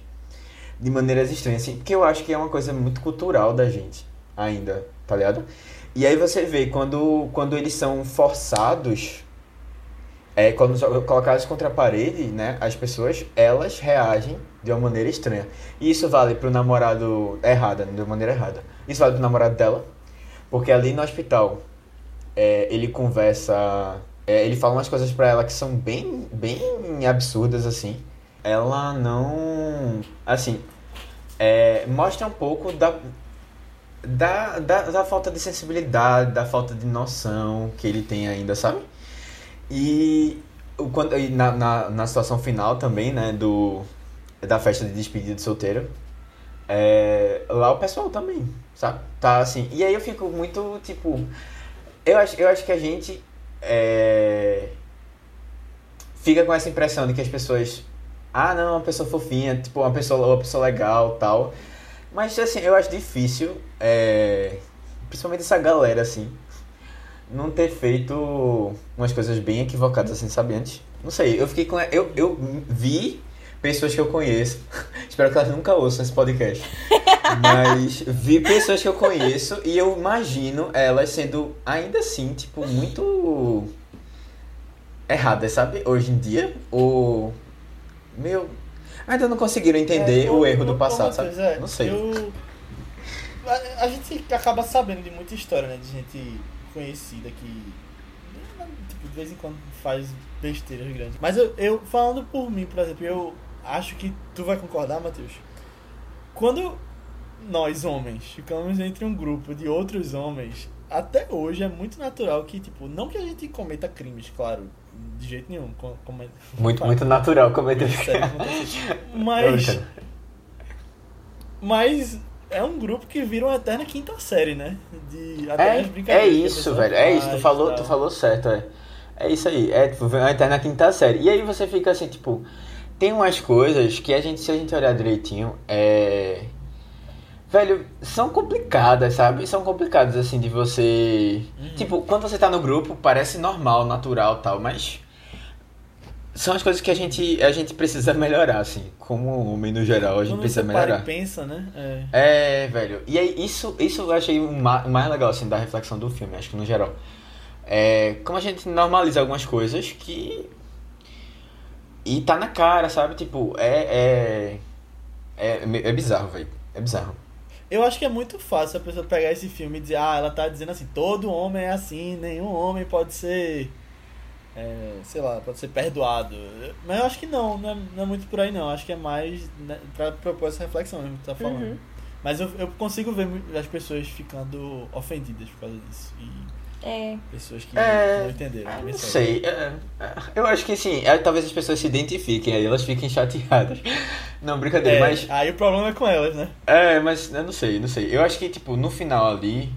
de maneiras estranhas, assim, porque eu acho que é uma coisa muito cultural da gente ainda, tá ligado? E aí você vê quando quando eles são forçados é, quando colocados contra a parede, né, as pessoas, elas reagem de uma maneira estranha. E isso vale pro namorado errada, de maneira errada. Isso vale pro namorado dela, porque ali no hospital, é, ele conversa, é, ele fala umas coisas pra ela que são bem, bem absurdas, assim. Ela não, assim, é, mostra um pouco da, da, da, da falta de sensibilidade, da falta de noção que ele tem ainda, sabe? E quando, e na, na, na situação final também, né, do, da festa de despedida de solteiro, é, lá o pessoal também, sabe? Tá assim. E aí eu fico muito, tipo. Eu acho, eu acho que a gente é, fica com essa impressão de que as pessoas. Ah, não, uma pessoa fofinha, tipo, uma pessoa, uma pessoa legal tal. Mas assim, eu acho difícil, é, principalmente essa galera, assim, não ter feito umas coisas bem equivocadas, assim, sabe, antes. Não sei, eu fiquei com. Eu, eu vi pessoas que eu conheço. Espero que elas nunca ouçam esse podcast. Mas vi pessoas que eu conheço e eu imagino elas sendo ainda assim, tipo, muito erradas, sabe? Hoje em dia. Ou. Meu. Ainda não conseguiram entender É, o eu- erro do passado, sabe? é, Não sei. eu- a, a gente acaba sabendo de muita história, né? De gente conhecida que tipo, de vez em quando faz besteiras grandes. Mas eu, eu, falando por mim, por exemplo, eu acho que tu vai concordar, Matheus. Quando nós, homens, ficamos entre um grupo de outros homens, até hoje é muito natural que, tipo, não que a gente cometa crimes, claro, de jeito nenhum. com- come- Muito, muito natural acontece. Eu Mas. Mas é um grupo que vira uma eterna quinta série, né? De, É, é isso, velho. É isso, tu falou, tu falou certo, é. É isso aí. É, tipo, uma eterna quinta série. E aí você fica assim, tipo, tem umas coisas que a gente, se a gente olhar direitinho, é. Velho, são complicadas, sabe? São complicadas, assim, de você. Uhum. Tipo, quando você tá no grupo, parece normal, natural tal, mas. São as coisas que a gente, a gente precisa melhorar, assim. Como homem no geral, a gente Quando precisa você para melhorar. e pensa, né? É. É, velho. E aí, isso, isso eu achei o mais legal, assim, da reflexão do filme, acho que no geral. É, como a gente normaliza algumas coisas que. E tá na cara, sabe? Tipo, é. É, é, é bizarro, velho. É bizarro. Eu acho que é muito fácil a pessoa pegar esse filme e dizer, ah, ela tá dizendo assim, todo homem é assim, nenhum homem pode ser. é, sei lá, pode ser perdoado. Mas eu acho que não, não é, não é muito por aí não. Eu acho que é mais né, pra propor essa reflexão mesmo que tu tá falando. Uhum. Mas eu, eu consigo ver as pessoas ficando ofendidas por causa disso. E É. pessoas que É, não entenderam. Não mensagem. sei. é, é, eu acho que sim. é, talvez as pessoas se identifiquem, aí elas fiquem chateadas. Não, brincadeira, É, mas. Aí o problema é com elas, né? É, mas eu não sei, não sei. Eu acho que, tipo, no final ali,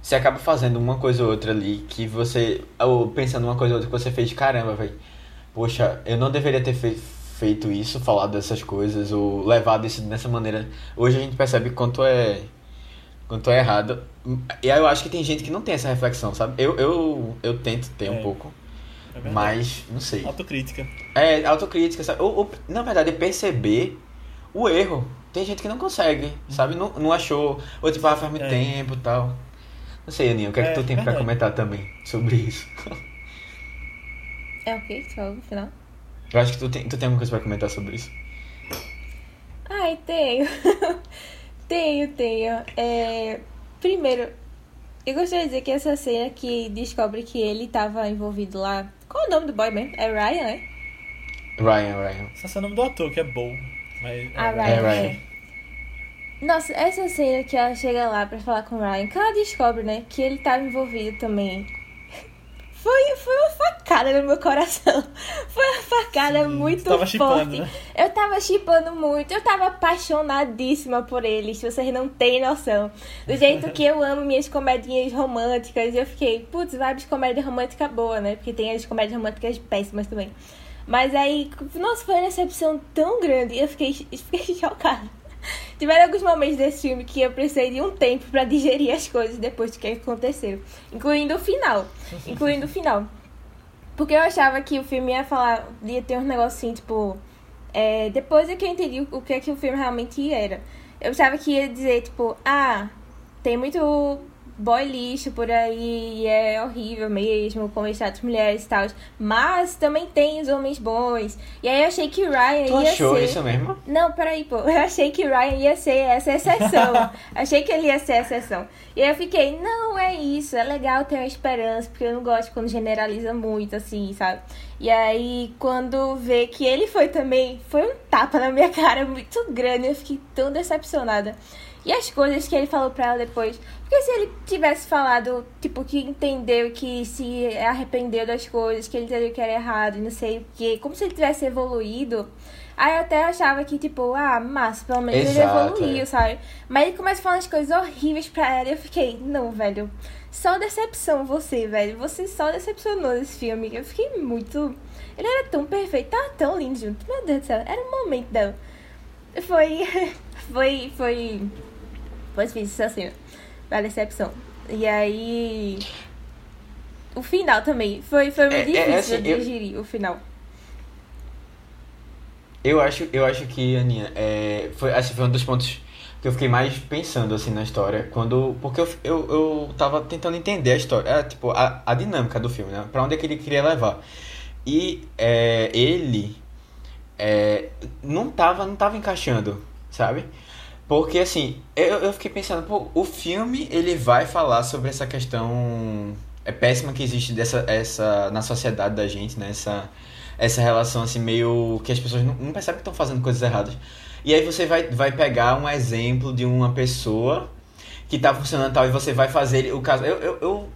você acaba fazendo uma coisa ou outra ali que você. Ou pensando uma coisa ou outra que você fez, caramba, velho. Poxa, eu não deveria ter fe- feito isso, falado dessas coisas, ou levado isso dessa maneira. Hoje a gente percebe quanto é. Quanto é errado. E aí eu acho que tem gente que não tem essa reflexão, sabe? Eu, eu, eu tento ter É. um pouco, É mas não sei. Autocrítica. É, autocrítica, sabe? Ou, ou, na verdade, é perceber o erro. Tem gente que não consegue, sabe? Não, não achou. Ou tipo, ah, faz muito É. tempo e tal. Não sei, Aninha, o que é, É, que tu tem pra verdade. comentar também sobre isso? É o que que tu falou no final? Eu acho que tu tem, tu tem alguma coisa pra comentar sobre isso. Ai, tenho. Tenho, tenho. É, primeiro, eu gostaria de dizer que essa cena que descobre que ele estava envolvido lá. Qual é o nome do boy mesmo? É Ryan, né? Ryan, Ryan. Só é o nome do ator, que é Bo. Mas, Ah, é, Ryan. É, Ryan. Nossa, essa cena que ela chega lá pra falar com o Ryan, que ela descobre, né, que ele tava envolvido também. Foi, foi uma facada no meu coração. Foi uma facada Sim, muito tava forte. né? Eu tava chipando muito, eu tava apaixonadíssima por ele, se vocês não têm noção. Do jeito que eu amo minhas comedinhas românticas, eu fiquei, putz, vibes de comédia romântica boa, né? Porque tem as comédias românticas péssimas também. Mas aí, nossa, foi uma decepção tão grande, eu fiquei, fiquei chocada. Tiveram alguns momentos desse filme que eu precisei de um tempo pra digerir as coisas depois do que aconteceu. Incluindo o final. Incluindo o final. Porque eu achava que o filme ia falar, ia ter um negocinho, tipo. é, depois é que eu entendi o que é que o filme realmente era. Eu achava que ia dizer, tipo, ah, tem muito boy lixo por aí, e é horrível mesmo, está as mulheres e tal. Mas também tem os homens bons. E aí eu achei que Ryan Tu ia achou ser. isso mesmo? Não, peraí, pô. Eu achei que Ryan ia ser essa exceção. achei que ele ia ser a exceção. E aí eu fiquei, não, é isso. É legal ter uma esperança, porque eu não gosto quando generaliza muito, assim, sabe? E aí, quando vê que ele foi também, foi um tapa na minha cara muito grande. Eu fiquei tão decepcionada. E as coisas que ele falou pra ela depois. Porque se ele tivesse falado, tipo, que entendeu que se arrependeu das coisas, que ele entendeu que era errado e não sei o quê, como se ele tivesse evoluído. Aí eu até achava que, tipo, ah, mas pelo menos Exato, ele evoluiu, é. sabe? Mas ele começa a falar as coisas horríveis pra ela e eu fiquei, não, velho. Só decepção você, velho. Você só decepcionou nesse filme. Eu fiquei muito. Ele era tão perfeito, tava tão lindo junto. Meu Deus do céu, era um momento dela. Foi. Foi. Foi. Foi difícil essa cena. Da decepção. E aí. O final também. Foi, foi muito É, é, difícil assim, de eu- digerir o final. Eu acho, eu acho que, Aninha, é, foi, esse foi um dos pontos que eu fiquei mais pensando, assim, na história. Quando, porque eu, eu, eu tava tentando entender a história, é, tipo, a, a dinâmica do filme, né? Pra onde é que ele queria levar. E é, ele é, não, tava, não tava encaixando, sabe? Porque, assim, eu, eu fiquei pensando, pô, o filme, ele vai falar sobre essa questão é péssima que existe dessa, essa, na sociedade da gente, né? Essa, relação, assim, meio que as pessoas não, não percebem que estão fazendo coisas erradas. E aí você vai, vai pegar um exemplo de uma pessoa que tá funcionando tal e você vai fazer o caso. Eu, eu, eu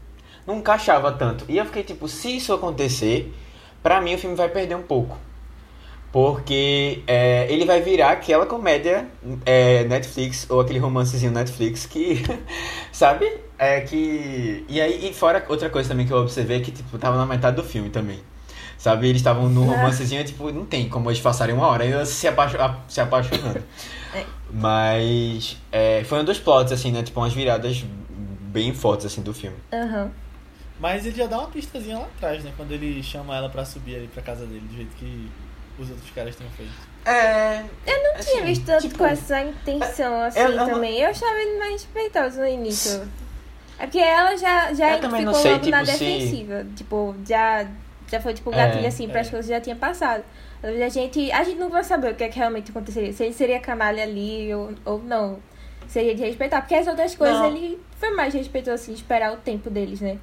não encaixava tanto. E eu fiquei tipo, se isso acontecer, pra mim o filme vai perder um pouco. Porque é, ele vai virar aquela comédia é, Netflix ou aquele romancezinho Netflix que, sabe? É que. E aí, e fora outra coisa também que eu observei é que, tipo, tava na metade do filme também. Sabe? Eles estavam no Ah. romancezinho, tipo, não tem como eles passarem uma hora ainda se, apaixo- se apaixonando. É. Mas é, foi um dos plots, assim, né? Tipo, umas viradas bem fortes, assim, do filme. Aham. Mas ele já dá uma pistazinha lá atrás, né? Quando ele chama ela pra subir ali pra casa dele, do jeito que os outros caras tinham feito. É. Eu não tinha assim, visto tanto tipo, com essa intenção assim eu- eu não- também. Eu achava ele mais respeitoso no início. É porque ela já, já ficou sei, logo na tipo, se- defensiva. Tipo, já, já foi tipo É, gatilho assim para as é. coisas que já tinha passado. A gente, a gente não vai saber o que é que realmente aconteceria. Se ele seria canalha ali ou, ou não. Seria de respeitar. Porque as outras coisas Não. ele foi mais respeitoso assim, esperar o tempo deles, né?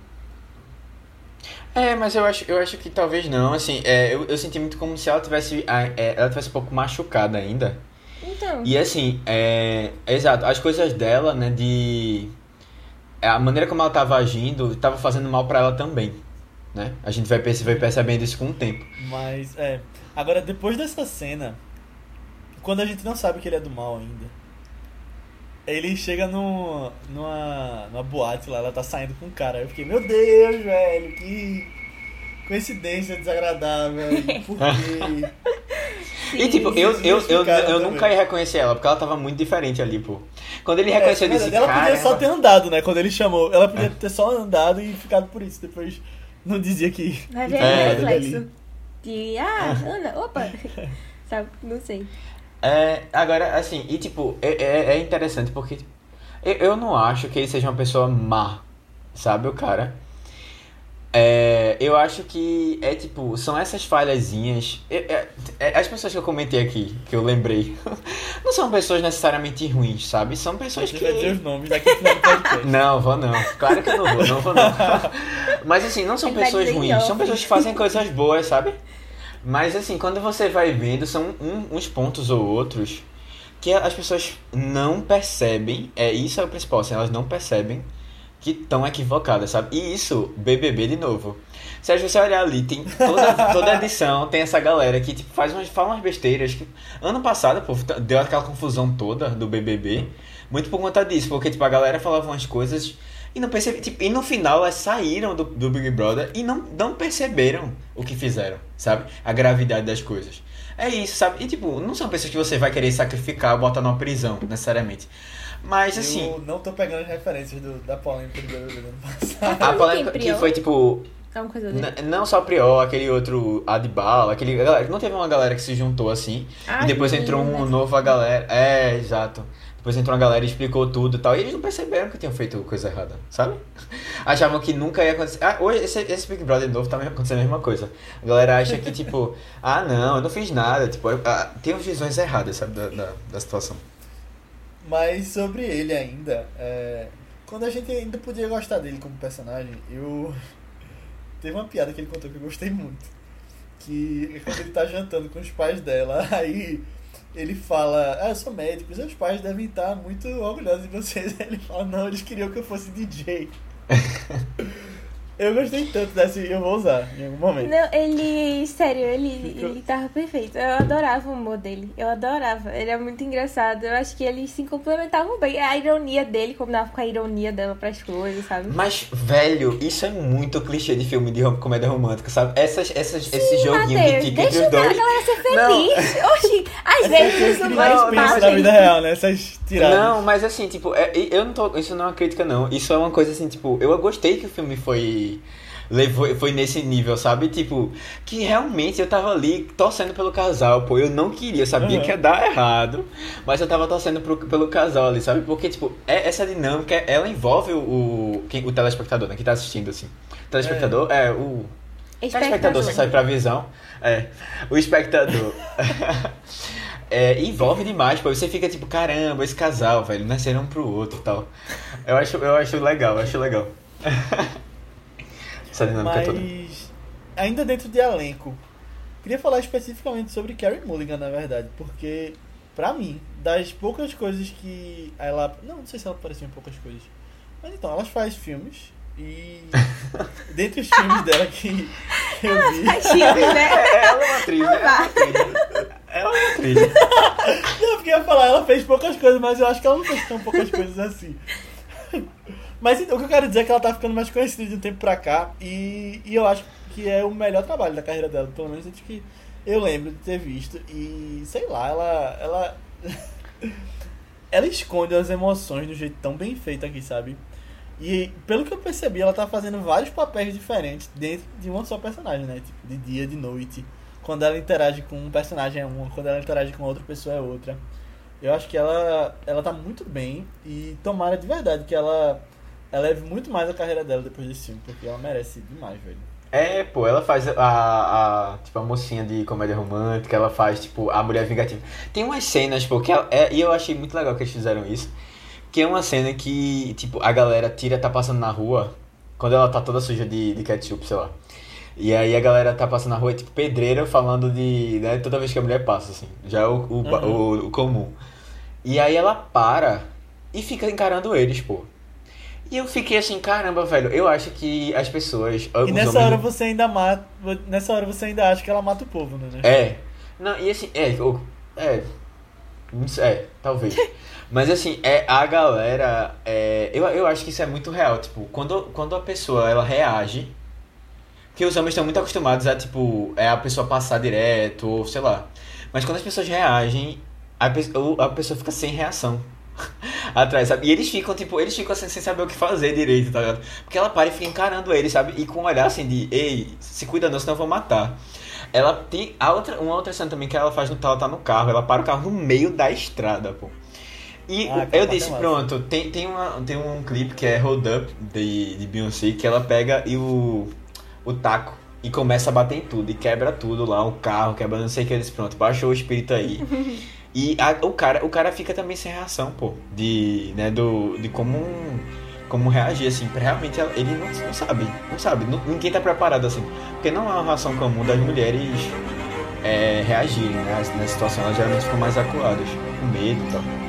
É, mas eu acho, eu acho que talvez não, assim, é, eu, eu senti muito como se ela tivesse, ah, é, ela tivesse um pouco machucada ainda. Então. E assim, é, exato, as coisas dela, né, de... A maneira como ela tava agindo, tava fazendo mal pra ela também, né? A gente vai, perce- vai percebendo isso com o tempo. Mas, é. Agora, depois dessa cena, quando a gente não sabe que ele é do mal ainda, ele chega no, numa, numa boate lá, ela tá saindo com um cara. Eu fiquei, meu Deus, velho, que coincidência desagradável. Por quê? E tipo, eu, eu, eu, eu também. nunca ia reconhecer ela, porque ela tava muito diferente ali, pô. Quando ele reconheceu, eu É, disse, ela podia cara... só ter andado, né? Quando ele chamou. Ela podia ter só andado e ficado por isso. Depois não dizia que. Tinha É. ali. reflexo. De, ah, Ana, opa. Sabe? Não sei. É, agora, assim, e tipo, é, é, é interessante porque eu, eu não acho que ele seja uma pessoa má, sabe, o cara. É, eu acho que é tipo, são essas falhazinhas. é- é- é- as pessoas que eu comentei aqui, que eu lembrei, não são pessoas necessariamente ruins, sabe? São pessoas Você que. vai dizer os nomes daqui no. Não, vou não. Claro que eu não vou, não vou não. Mas assim, não são pessoas ruins, são pessoas que fazem coisas boas, sabe? Mas assim, quando você vai vendo, são um- uns pontos ou outros que as pessoas não percebem. É isso é o principal, assim, elas não percebem que estão equivocadas, sabe? E isso, BBB de novo. Se você olhar ali, tem toda, toda edição, tem essa galera que tipo, faz umas, fala umas besteiras. Que, ano passado, pô, deu aquela confusão toda do BBB, muito por conta disso, porque tipo, a galera falava umas coisas e não percebe, tipo, e no final elas saíram do, do Big Brother e não, não perceberam o que fizeram, sabe? A gravidade das coisas. É isso, sabe? E tipo, não são pessoas que você vai querer sacrificar ou botar numa prisão, necessariamente. Mas assim, Eu não tô pegando as referências do- da polêmica do ano passado. a polêmica que foi tipo, É uma não só Priol, aquele outro Adbala, aquele galera, não teve uma galera que se juntou assim Ah, e depois entrou um né? novo a galera. É, exato. Depois entrou uma galera e explicou tudo e tal. E eles não perceberam que tinham feito coisa errada, sabe? Achavam que nunca ia acontecer. Ah, hoje esse, esse Big Brother novo tá acontecendo a mesma coisa. A galera acha que, tipo, ah não, eu não fiz nada. Tipo, ah, tem visões erradas, sabe, da, da, da situação. Mas sobre ele ainda, é, quando a gente ainda podia gostar dele como personagem, eu. Teve uma piada que ele contou que eu gostei muito. Que é quando ele tá jantando com os pais dela, aí ele fala, ah, eu sou médico, seus pais devem estar muito orgulhosos de vocês. Ele fala, não, eles queriam que eu fosse DJ. eu gostei tanto dessa, eu vou usar em algum momento. Não, ele, sério, ele, Ficou- ele tava perfeito. Eu adorava o humor dele. Eu adorava. Ele é muito engraçado. Eu acho que eles se complementavam bem. A ironia dele combinava com a ironia dela pras coisas, sabe? Mas, velho, isso é muito clichê de filme de rom- comédia romântica, sabe? Essas, essas, esse joguinho Mateus, que fica entre deixa os dois. a galera ser Não. feliz. Oxi, às vezes Não, não, pensa passam. na vida real, né? Essas tiradas. Não, mas assim, tipo, é- eu não tô. Isso não é uma crítica, não. Isso é uma coisa assim, tipo, eu gostei que o filme foi. Levou, foi nesse nível, sabe? Tipo, que realmente eu tava ali torcendo pelo casal, pô. Eu não queria, eu sabia Uhum. que ia dar errado, mas eu tava torcendo pro, pelo casal ali, sabe? Porque, tipo, é, essa dinâmica, ela envolve o, o, quem- o telespectador, né? Que tá assistindo, assim. O telespectador é, o. Telespectador só sai pra visão. É. O espectador. É, envolve demais, pô. Você fica tipo, caramba, esse casal, velho, nasceram um pro outro e tal. Eu acho, eu acho legal, eu acho legal. Essa dinâmica toda. Mas ainda dentro de elenco, queria falar especificamente sobre Carrie Mulligan, na verdade, porque pra mim, das poucas coisas que ela, não, não sei se ela apareceu em poucas coisas, mas então ela faz filmes e dentre os filmes dela que que eu vi, Faz filme, né? É, ela é uma atriz, né? Ela é uma atriz. Ela é uma atriz. não, porque eu ia falar, ela fez poucas coisas, mas eu acho que ela não fez tão poucas coisas assim. Mas então, o que eu quero dizer é que ela tá ficando mais conhecida de um tempo pra cá e, e eu acho que é o melhor trabalho da carreira dela, pelo menos desde que eu lembro de ter visto. E sei lá, ela. Ela, ela esconde as emoções de um jeito tão bem feito aqui, sabe? E pelo que eu percebi, ela tá fazendo vários papéis diferentes dentro de uma só personagem, né? Tipo, de dia, de noite. Quando ela interage com um personagem é uma, quando ela interage com outra pessoa é outra. Eu acho que ela, ela tá muito bem e tomara de verdade que ela eleve muito mais a carreira dela depois desse filme, porque ela merece demais, velho. É, pô, ela faz a, a, tipo, a mocinha de comédia romântica, ela faz, tipo, a mulher vingativa. Tem umas cenas, pô, que ela, é, e eu achei muito legal que eles fizeram isso, que é uma cena que, tipo, a galera tira, tá passando na rua, quando ela tá toda suja de, de ketchup, sei lá. E aí a galera tá passando na rua, tipo, pedreira falando de, né, toda vez que a mulher passa, assim, já é o, o, Uhum. o, o comum. E aí ela para e fica encarando eles, pô. E eu fiquei assim, caramba, velho, eu acho que as pessoas... E nessa hora você ainda mata. Nessa hora você ainda acha que ela mata o povo, né? É. Não, e assim, é, o- é. É, talvez. Mas assim, é a galera. É, eu, eu acho que isso é muito real. Tipo, quando, quando a pessoa ela reage. Porque os homens estão muito acostumados a, tipo, é a pessoa passar direto, ou sei lá. Mas quando as pessoas reagem, a, pe- a pessoa fica sem reação. Atrás, sabe? E eles ficam, tipo, eles ficam assim, sem saber o que fazer direito, tá ligado? Porque ela para e fica encarando ele, sabe? E com um olhar assim de, ei, se cuida não, senão eu vou matar. Ela tem a outra, uma outra cena também que ela faz no ela tá no carro, ela para o carro no meio da estrada, pô. E Ah, eu é disse, massa. pronto, tem, tem, uma, tem um clipe que é Hold Up de, de Beyoncé, que ela pega e o. o taco e começa a bater em tudo e quebra tudo lá, o carro, quebra não sei o que, eles pronto, baixou o espírito aí. E a, o, cara, o cara fica também sem reação, pô, de, né, do, de como, como reagir, assim, realmente ele não, não sabe, não sabe, não, ninguém tá preparado, assim, porque não é uma reação comum das mulheres é, reagirem, né, nessa situação, elas geralmente ficam mais acuadas, com medo e tal.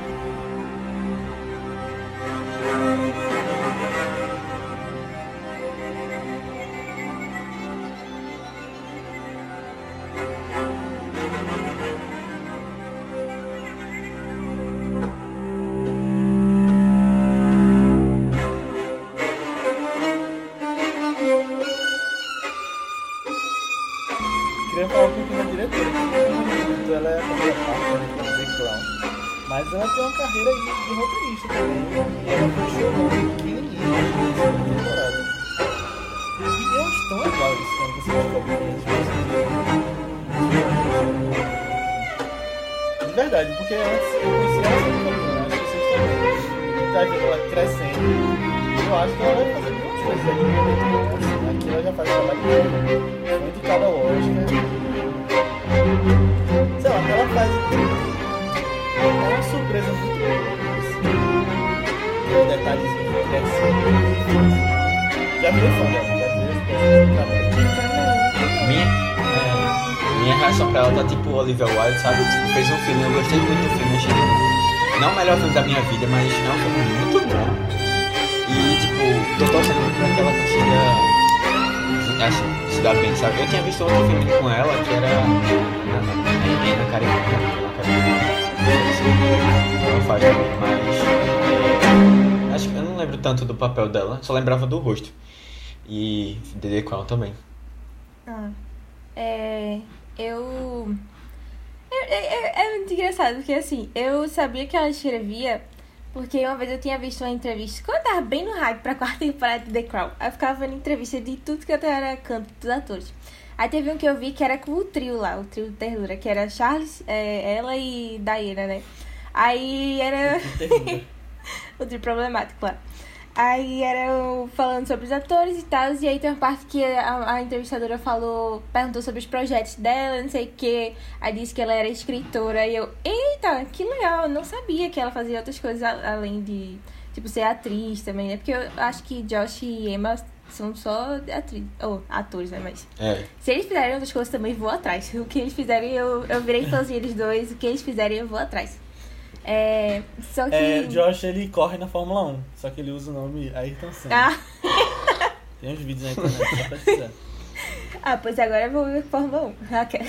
De, de roteirista da minha vida, mas é um muito bom. E tipo, tô torcendo pra que ela consiga assim, se dar bem, sabe? Eu tinha visto outro filme com ela que era. Ana Karenina. Ela faz também, mas. É, acho que eu não lembro tanto do papel dela, só lembrava do rosto. E The Crown também. Ah, é. Eu. É, é, é muito engraçado, porque assim, eu sabia que ela escrevia porque uma vez eu tinha visto uma entrevista, quando eu tava bem no hype pra quarta temporada de The Crown, aí eu ficava vendo entrevista de tudo que eu era canto dos atores. Aí teve um que eu vi que era com o trio lá, o trio de ternura, que era Charles, é, ela e Diana, né? Aí era. o trio problemático, claro. Aí era eu falando sobre os atores e tal, e aí tem uma parte que a, a, entrevistadora falou, perguntou sobre os projetos dela, não sei o que, aí disse que ela era escritora, e eu, eita, que legal, eu não sabia que ela fazia outras coisas além de, tipo, ser atriz também, né? Porque eu acho que Josh e Emma são só atriz, ou atores, né? Mas é. se eles fizerem outras coisas também, vou atrás. O que eles fizerem, eu, eu virei fãzinha dos dois, o que eles fizerem, eu vou atrás. É, só que... É, Josh, ele corre na Fórmula 1, só que ele usa o nome Ayrton Senna. Ah. Tem uns vídeos na internet, só pesquisar. ah, pois agora eu vou ver Fórmula 1. Raquel.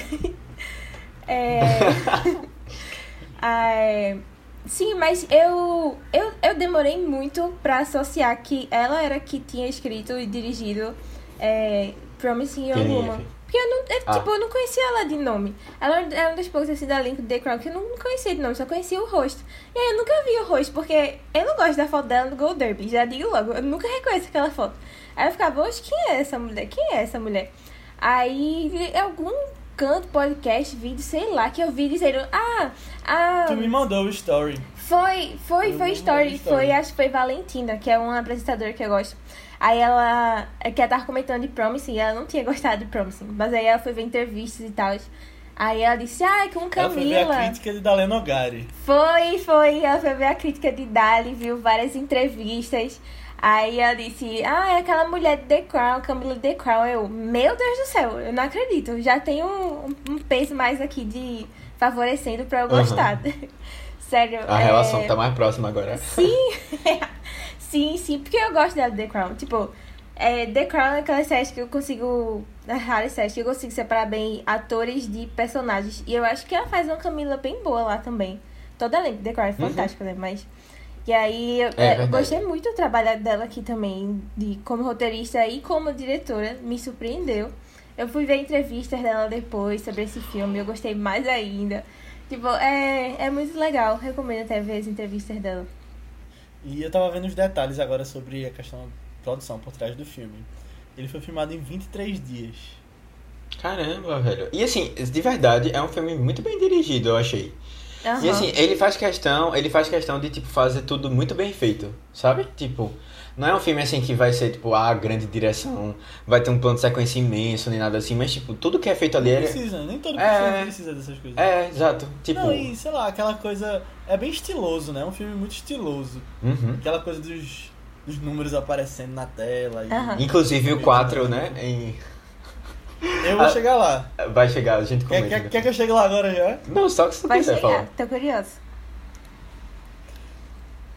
É... ah, é... Sim, mas eu, eu, eu demorei muito pra associar que ela era que tinha escrito e dirigido é, Promising Young Woman. Porque eu não, eu, ah. tipo, eu não conhecia ela de nome. Ela era uma das poucas assim da Link do The Crown que eu não conhecia de nome, só conhecia o rosto. E aí eu nunca vi o rosto, porque eu não gosto da foto dela no Gold Derby, já digo logo, eu nunca reconheço aquela foto. Aí eu ficava, oxe, quem é essa mulher? Quem é essa mulher? Aí algum canto, podcast, vídeo, sei lá, que eu vi dizendo, ah, ah. Tu me mandou o story. Foi, foi, foi story, story. Foi, acho que foi Valentina, que é uma apresentadora que eu gosto. Aí ela, é que ela tava comentando de Promising, ela não tinha gostado de Promising, mas aí ela foi ver entrevistas e tal. Aí ela disse, ah, com Camila. Ela foi ver a crítica de Dalena Ogari. Foi, foi. Ela foi ver a crítica de Dali, viu várias entrevistas. Aí ela disse, ah, é aquela mulher de The Crown, Camila de The Crown. Eu, meu Deus do céu, eu não acredito. Já tem um, um peso mais aqui de favorecendo pra eu gostar. Uhum. Sério. A é... relação tá mais próxima agora. Sim. Sim, sim, porque eu gosto dela The Crown. Tipo, é, The Crown é aquela série que eu consigo. É rara série que eu consigo separar bem atores de personagens. E eu acho que ela faz uma Camila bem boa lá também. Toda a The Crown é uhum. fantástica, uhum. né? Mas. E aí, eu, é, eu gostei muito do trabalho dela aqui também, de como roteirista e como diretora. Me surpreendeu. Eu fui ver entrevistas dela depois sobre esse filme, eu gostei mais ainda. Tipo, é, é muito legal. Recomendo até ver as entrevistas dela. E eu tava vendo os detalhes agora sobre a questão da produção por trás do filme. Ele foi filmado em 23 dias. Caramba, velho. E assim, de verdade, é um filme muito bem dirigido, eu achei. Aham. E assim, ele faz questão, ele faz questão de tipo fazer tudo muito bem feito, sabe? Tipo, não é um filme assim que vai ser tipo a grande direção, vai ter um plano de sequência imenso nem nada assim, mas tipo, tudo que é feito ali Não é precisa, nem todo É. filme precisa dessas coisas. É, exato. Tipo, Não, e sei lá, aquela coisa. É bem estiloso, né? É um filme muito estiloso. uhum. Aquela coisa dos, dos números aparecendo na tela. E... Inclusive o 4, né? Em... Eu vou Ah. chegar lá. Vai chegar, a gente Quer, comenta. quer, quer que eu chegue lá agora já? Não, só que se tu Vai quiser chegar, falar. tô curiosa.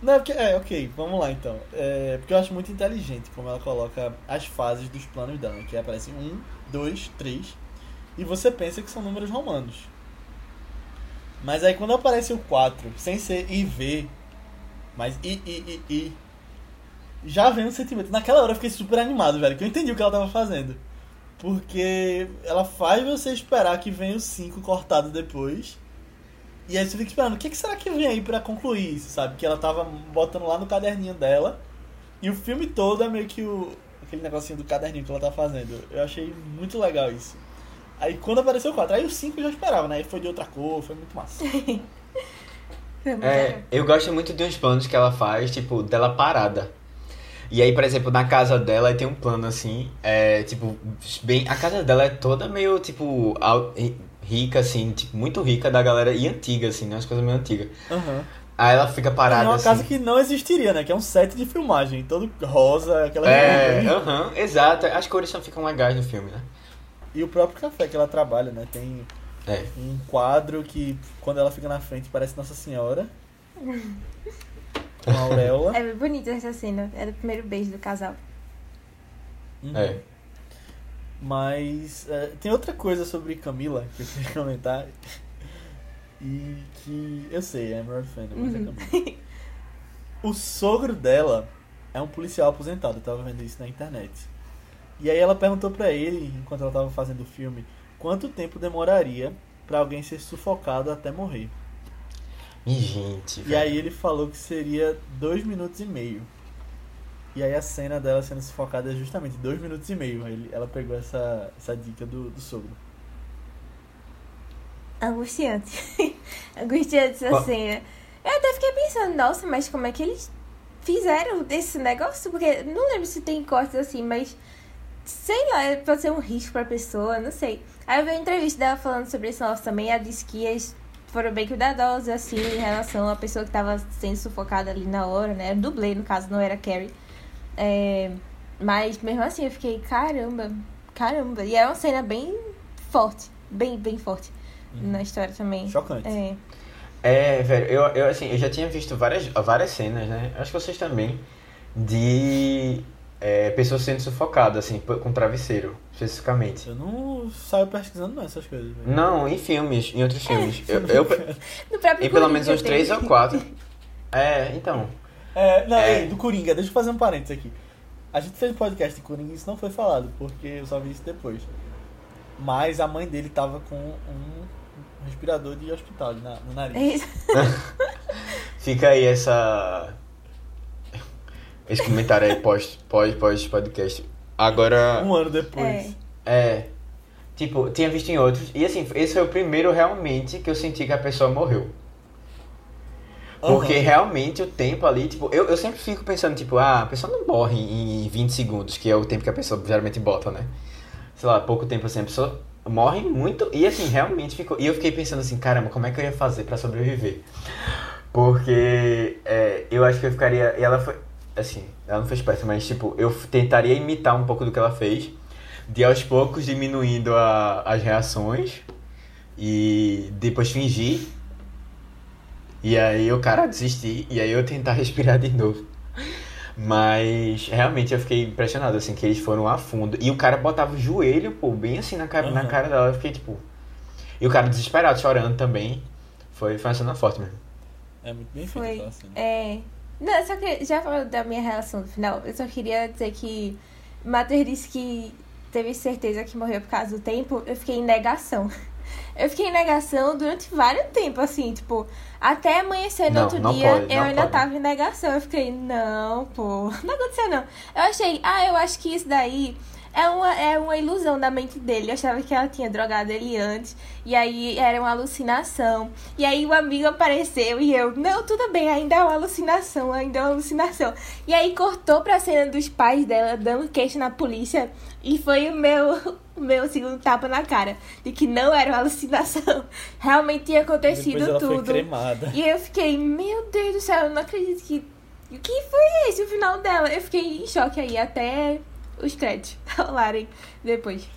Não, porque, é, ok, vamos lá então. É, porque eu acho muito inteligente como ela coloca as fases dos planos dela, que aparecem um, dois, três, e você pensa que são números romanos. Mas aí quando aparece o 4, sem ser IV, mas I, I, I, I, já vem um sentimento. Naquela hora eu fiquei super animado, velho, que eu entendi o que ela tava fazendo. Porque ela faz você esperar que venha o 5 cortado depois. E aí você fica esperando, o que, que será que vem aí pra concluir isso, sabe? Que ela tava botando lá no caderninho dela. E o filme todo é meio que o, aquele negocinho do caderninho que ela tá fazendo. Eu achei muito legal isso. Aí quando apareceu o 4, aí o 5 eu já esperava, né? Aí foi de outra cor, foi muito massa. Foi muito É, eu gosto muito de uns planos que ela faz, tipo, dela parada. E aí, por exemplo, na casa dela tem um plano assim, é, tipo, bem. A casa dela é toda meio, tipo, rica, assim, tipo, muito rica da galera e antiga, assim, né? Umas coisas meio antigas. Aham. Aí ela fica É parada uma assim. casa que não existiria, né? Que é um set de filmagem, todo rosa, aquela É, aham, exato. As cores só ficam legais no filme, né? E o próprio café que ela trabalha, né? Tem É. um quadro que quando ela fica na frente parece Nossa Senhora. Com a auréola. É bem bonita essa cena. Era o primeiro beijo do casal. Uhum. É. Mas é, tem outra coisa sobre Camila que eu queria comentar. E que eu sei, é Emerald Fennel, mas é Camila. O sogro dela é um policial aposentado, eu tava vendo isso na internet. E aí ela perguntou pra ele, enquanto ela tava fazendo o filme, quanto tempo demoraria pra alguém ser sufocado até morrer. E, gente. E velho. aí ele falou que seria dois minutos e meio. E aí a cena dela sendo sufocada é justamente dois minutos e meio. Ele, ela pegou essa, essa dica do, do sogro. Angustiante. Angustiante essa Qual- cena. Eu até fiquei pensando, nossa, mas como é que eles fizeram esse negócio? Porque não lembro se tem cortes assim, mas sei lá, é pode ser um risco pra pessoa, não sei. Aí eu vi uma entrevista dela falando sobre esse negócio também. Ela disse que eles foram bem cuidadosos, assim, em relação à pessoa que tava sendo sufocada ali na hora, né? Dublê, no caso, não era Carrie. É, mas mesmo assim eu fiquei, caramba, caramba. E é uma cena bem forte, bem, bem forte na história também. Chocante. É. É, velho, eu, eu assim, eu já tinha visto várias, várias cenas, né? Acho que vocês também. De é, pessoas sendo sufocadas, assim, com travesseiro, especificamente. Eu não saio pesquisando não essas coisas. velho. Não, em filmes, em outros filmes. Eu, eu, No próprio em pelo menos uns três ou quatro. É, então. É, não, É. ei, do Coringa, deixa eu fazer um parênteses aqui. A gente fez um podcast de Coringa e isso não foi falado, porque eu só vi isso depois. Mas a mãe dele tava com um respirador de hospital na, no É nariz. isso. Fica aí essa. Esse comentário aí pós, pós, pós podcast. Agora. Um ano depois. É. É. Tipo, tinha visto em outros. E assim, esse foi o primeiro realmente que eu senti que a pessoa morreu. Porque Aham. realmente o tempo ali, tipo, eu, eu sempre fico pensando, tipo, ah, a pessoa não morre em 20 segundos, que é o tempo que a pessoa geralmente bota, né? Sei lá, pouco tempo assim, a pessoa morre muito. E assim, realmente ficou. E eu fiquei pensando assim, caramba, como é que eu ia fazer pra sobreviver? Porque é, eu acho que eu ficaria. E ela foi. Assim, ela não foi esperta, mas tipo, eu tentaria imitar um pouco do que ela fez. De aos poucos diminuindo a, as reações. E depois fingir. E aí o cara desistir. E aí eu tentar respirar de novo. Mas realmente eu fiquei impressionado, assim, que eles foram a fundo. E o cara botava o joelho, pô, bem assim na cara, na Aham. cara dela. Eu fiquei tipo. E o cara desesperado, chorando também. Foi, foi uma cena forte mesmo. É muito bem feito Foi. aquela cena. É. Não, eu só que já falando da minha relação no final, eu só queria dizer que Matheus disse que teve certeza que morreu por causa do tempo, eu fiquei em negação. Eu fiquei em negação durante vários tempos, assim, tipo, até amanhecer no Não, outro não dia, pode, eu ainda pode. tava em negação. Eu fiquei, não, pô, não aconteceu não. Eu achei, ah, eu acho que isso daí é uma, é uma ilusão da mente dele. Eu achava que ela tinha drogado ele antes. E aí era uma alucinação. E aí o amigo apareceu e eu, não, tudo bem, ainda é uma alucinação, ainda é uma alucinação. E aí cortou pra cena dos pais dela dando queixa na polícia. E foi o meu, o meu segundo tapa na cara. De que não era uma alucinação. Realmente tinha acontecido tudo. E eu fiquei, meu Deus do céu, eu não acredito que. O que foi esse o final dela? Eu fiquei em choque aí, até os créditos rolarem depois.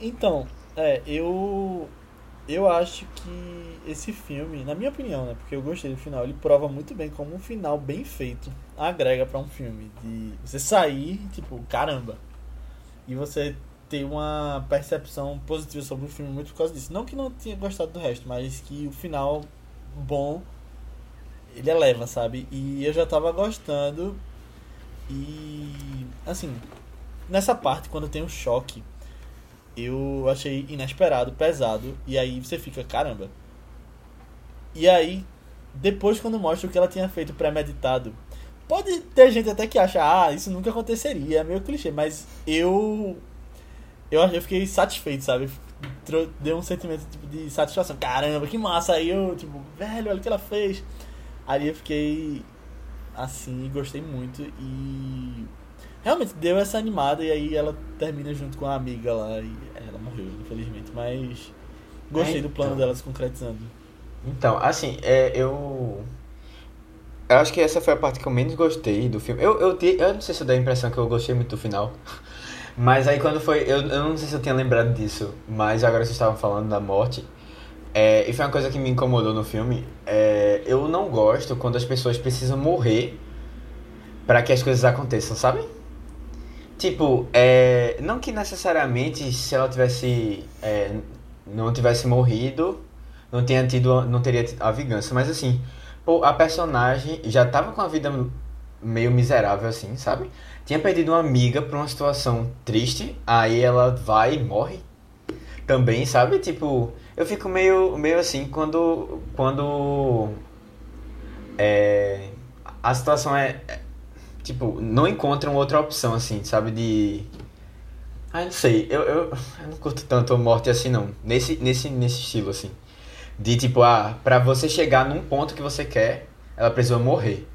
Então, é, eu. Eu acho que esse filme, na minha opinião, né? Porque eu gostei do final, ele prova muito bem como um final bem feito agrega pra um filme. De você sair, tipo, caramba. E você ter uma percepção positiva sobre o filme muito por causa disso. Não que não tinha gostado do resto, mas que o final bom ele eleva, sabe? E eu já tava gostando. E assim, nessa parte, quando tem um choque, eu achei inesperado, pesado. E aí você fica, caramba. E aí, depois quando mostra o que ela tinha feito premeditado, pode ter gente até que acha, ah, isso nunca aconteceria, é meio clichê, mas eu. Eu, eu fiquei satisfeito, sabe? Deu um sentimento tipo, de satisfação. Caramba, que massa! Aí eu, tipo, velho, olha o que ela fez. Aí eu fiquei assim, gostei muito e realmente deu essa animada e aí ela termina junto com a amiga lá e ela morreu, infelizmente, mas gostei É, do plano então. dela se concretizando. Então, assim, é, eu. Eu acho que essa foi a parte que eu menos gostei do filme. Eu, eu, te- eu não sei se eu dei a impressão que eu gostei muito do final. Mas aí quando foi. Eu, eu não sei se eu tinha lembrado disso, mas agora vocês estavam falando da morte. É, e foi uma coisa que me incomodou no filme. É, eu não gosto quando as pessoas precisam morrer para que as coisas aconteçam, sabe? Tipo, é, não que necessariamente se ela tivesse. é, não tivesse morrido, não tenha tido não teria a vingança mas assim pô, a personagem já tava com a vida meio miserável assim sabe tinha perdido uma amiga por uma situação triste aí ela vai e morre também sabe tipo eu fico meio meio assim quando quando é, a situação é, tipo não encontram outra opção assim sabe de ah, não sei, eu, eu, eu não curto tanto a morte assim não, nesse, nesse, nesse estilo assim. De tipo, ah, pra você chegar num ponto que você quer, ela precisa morrer.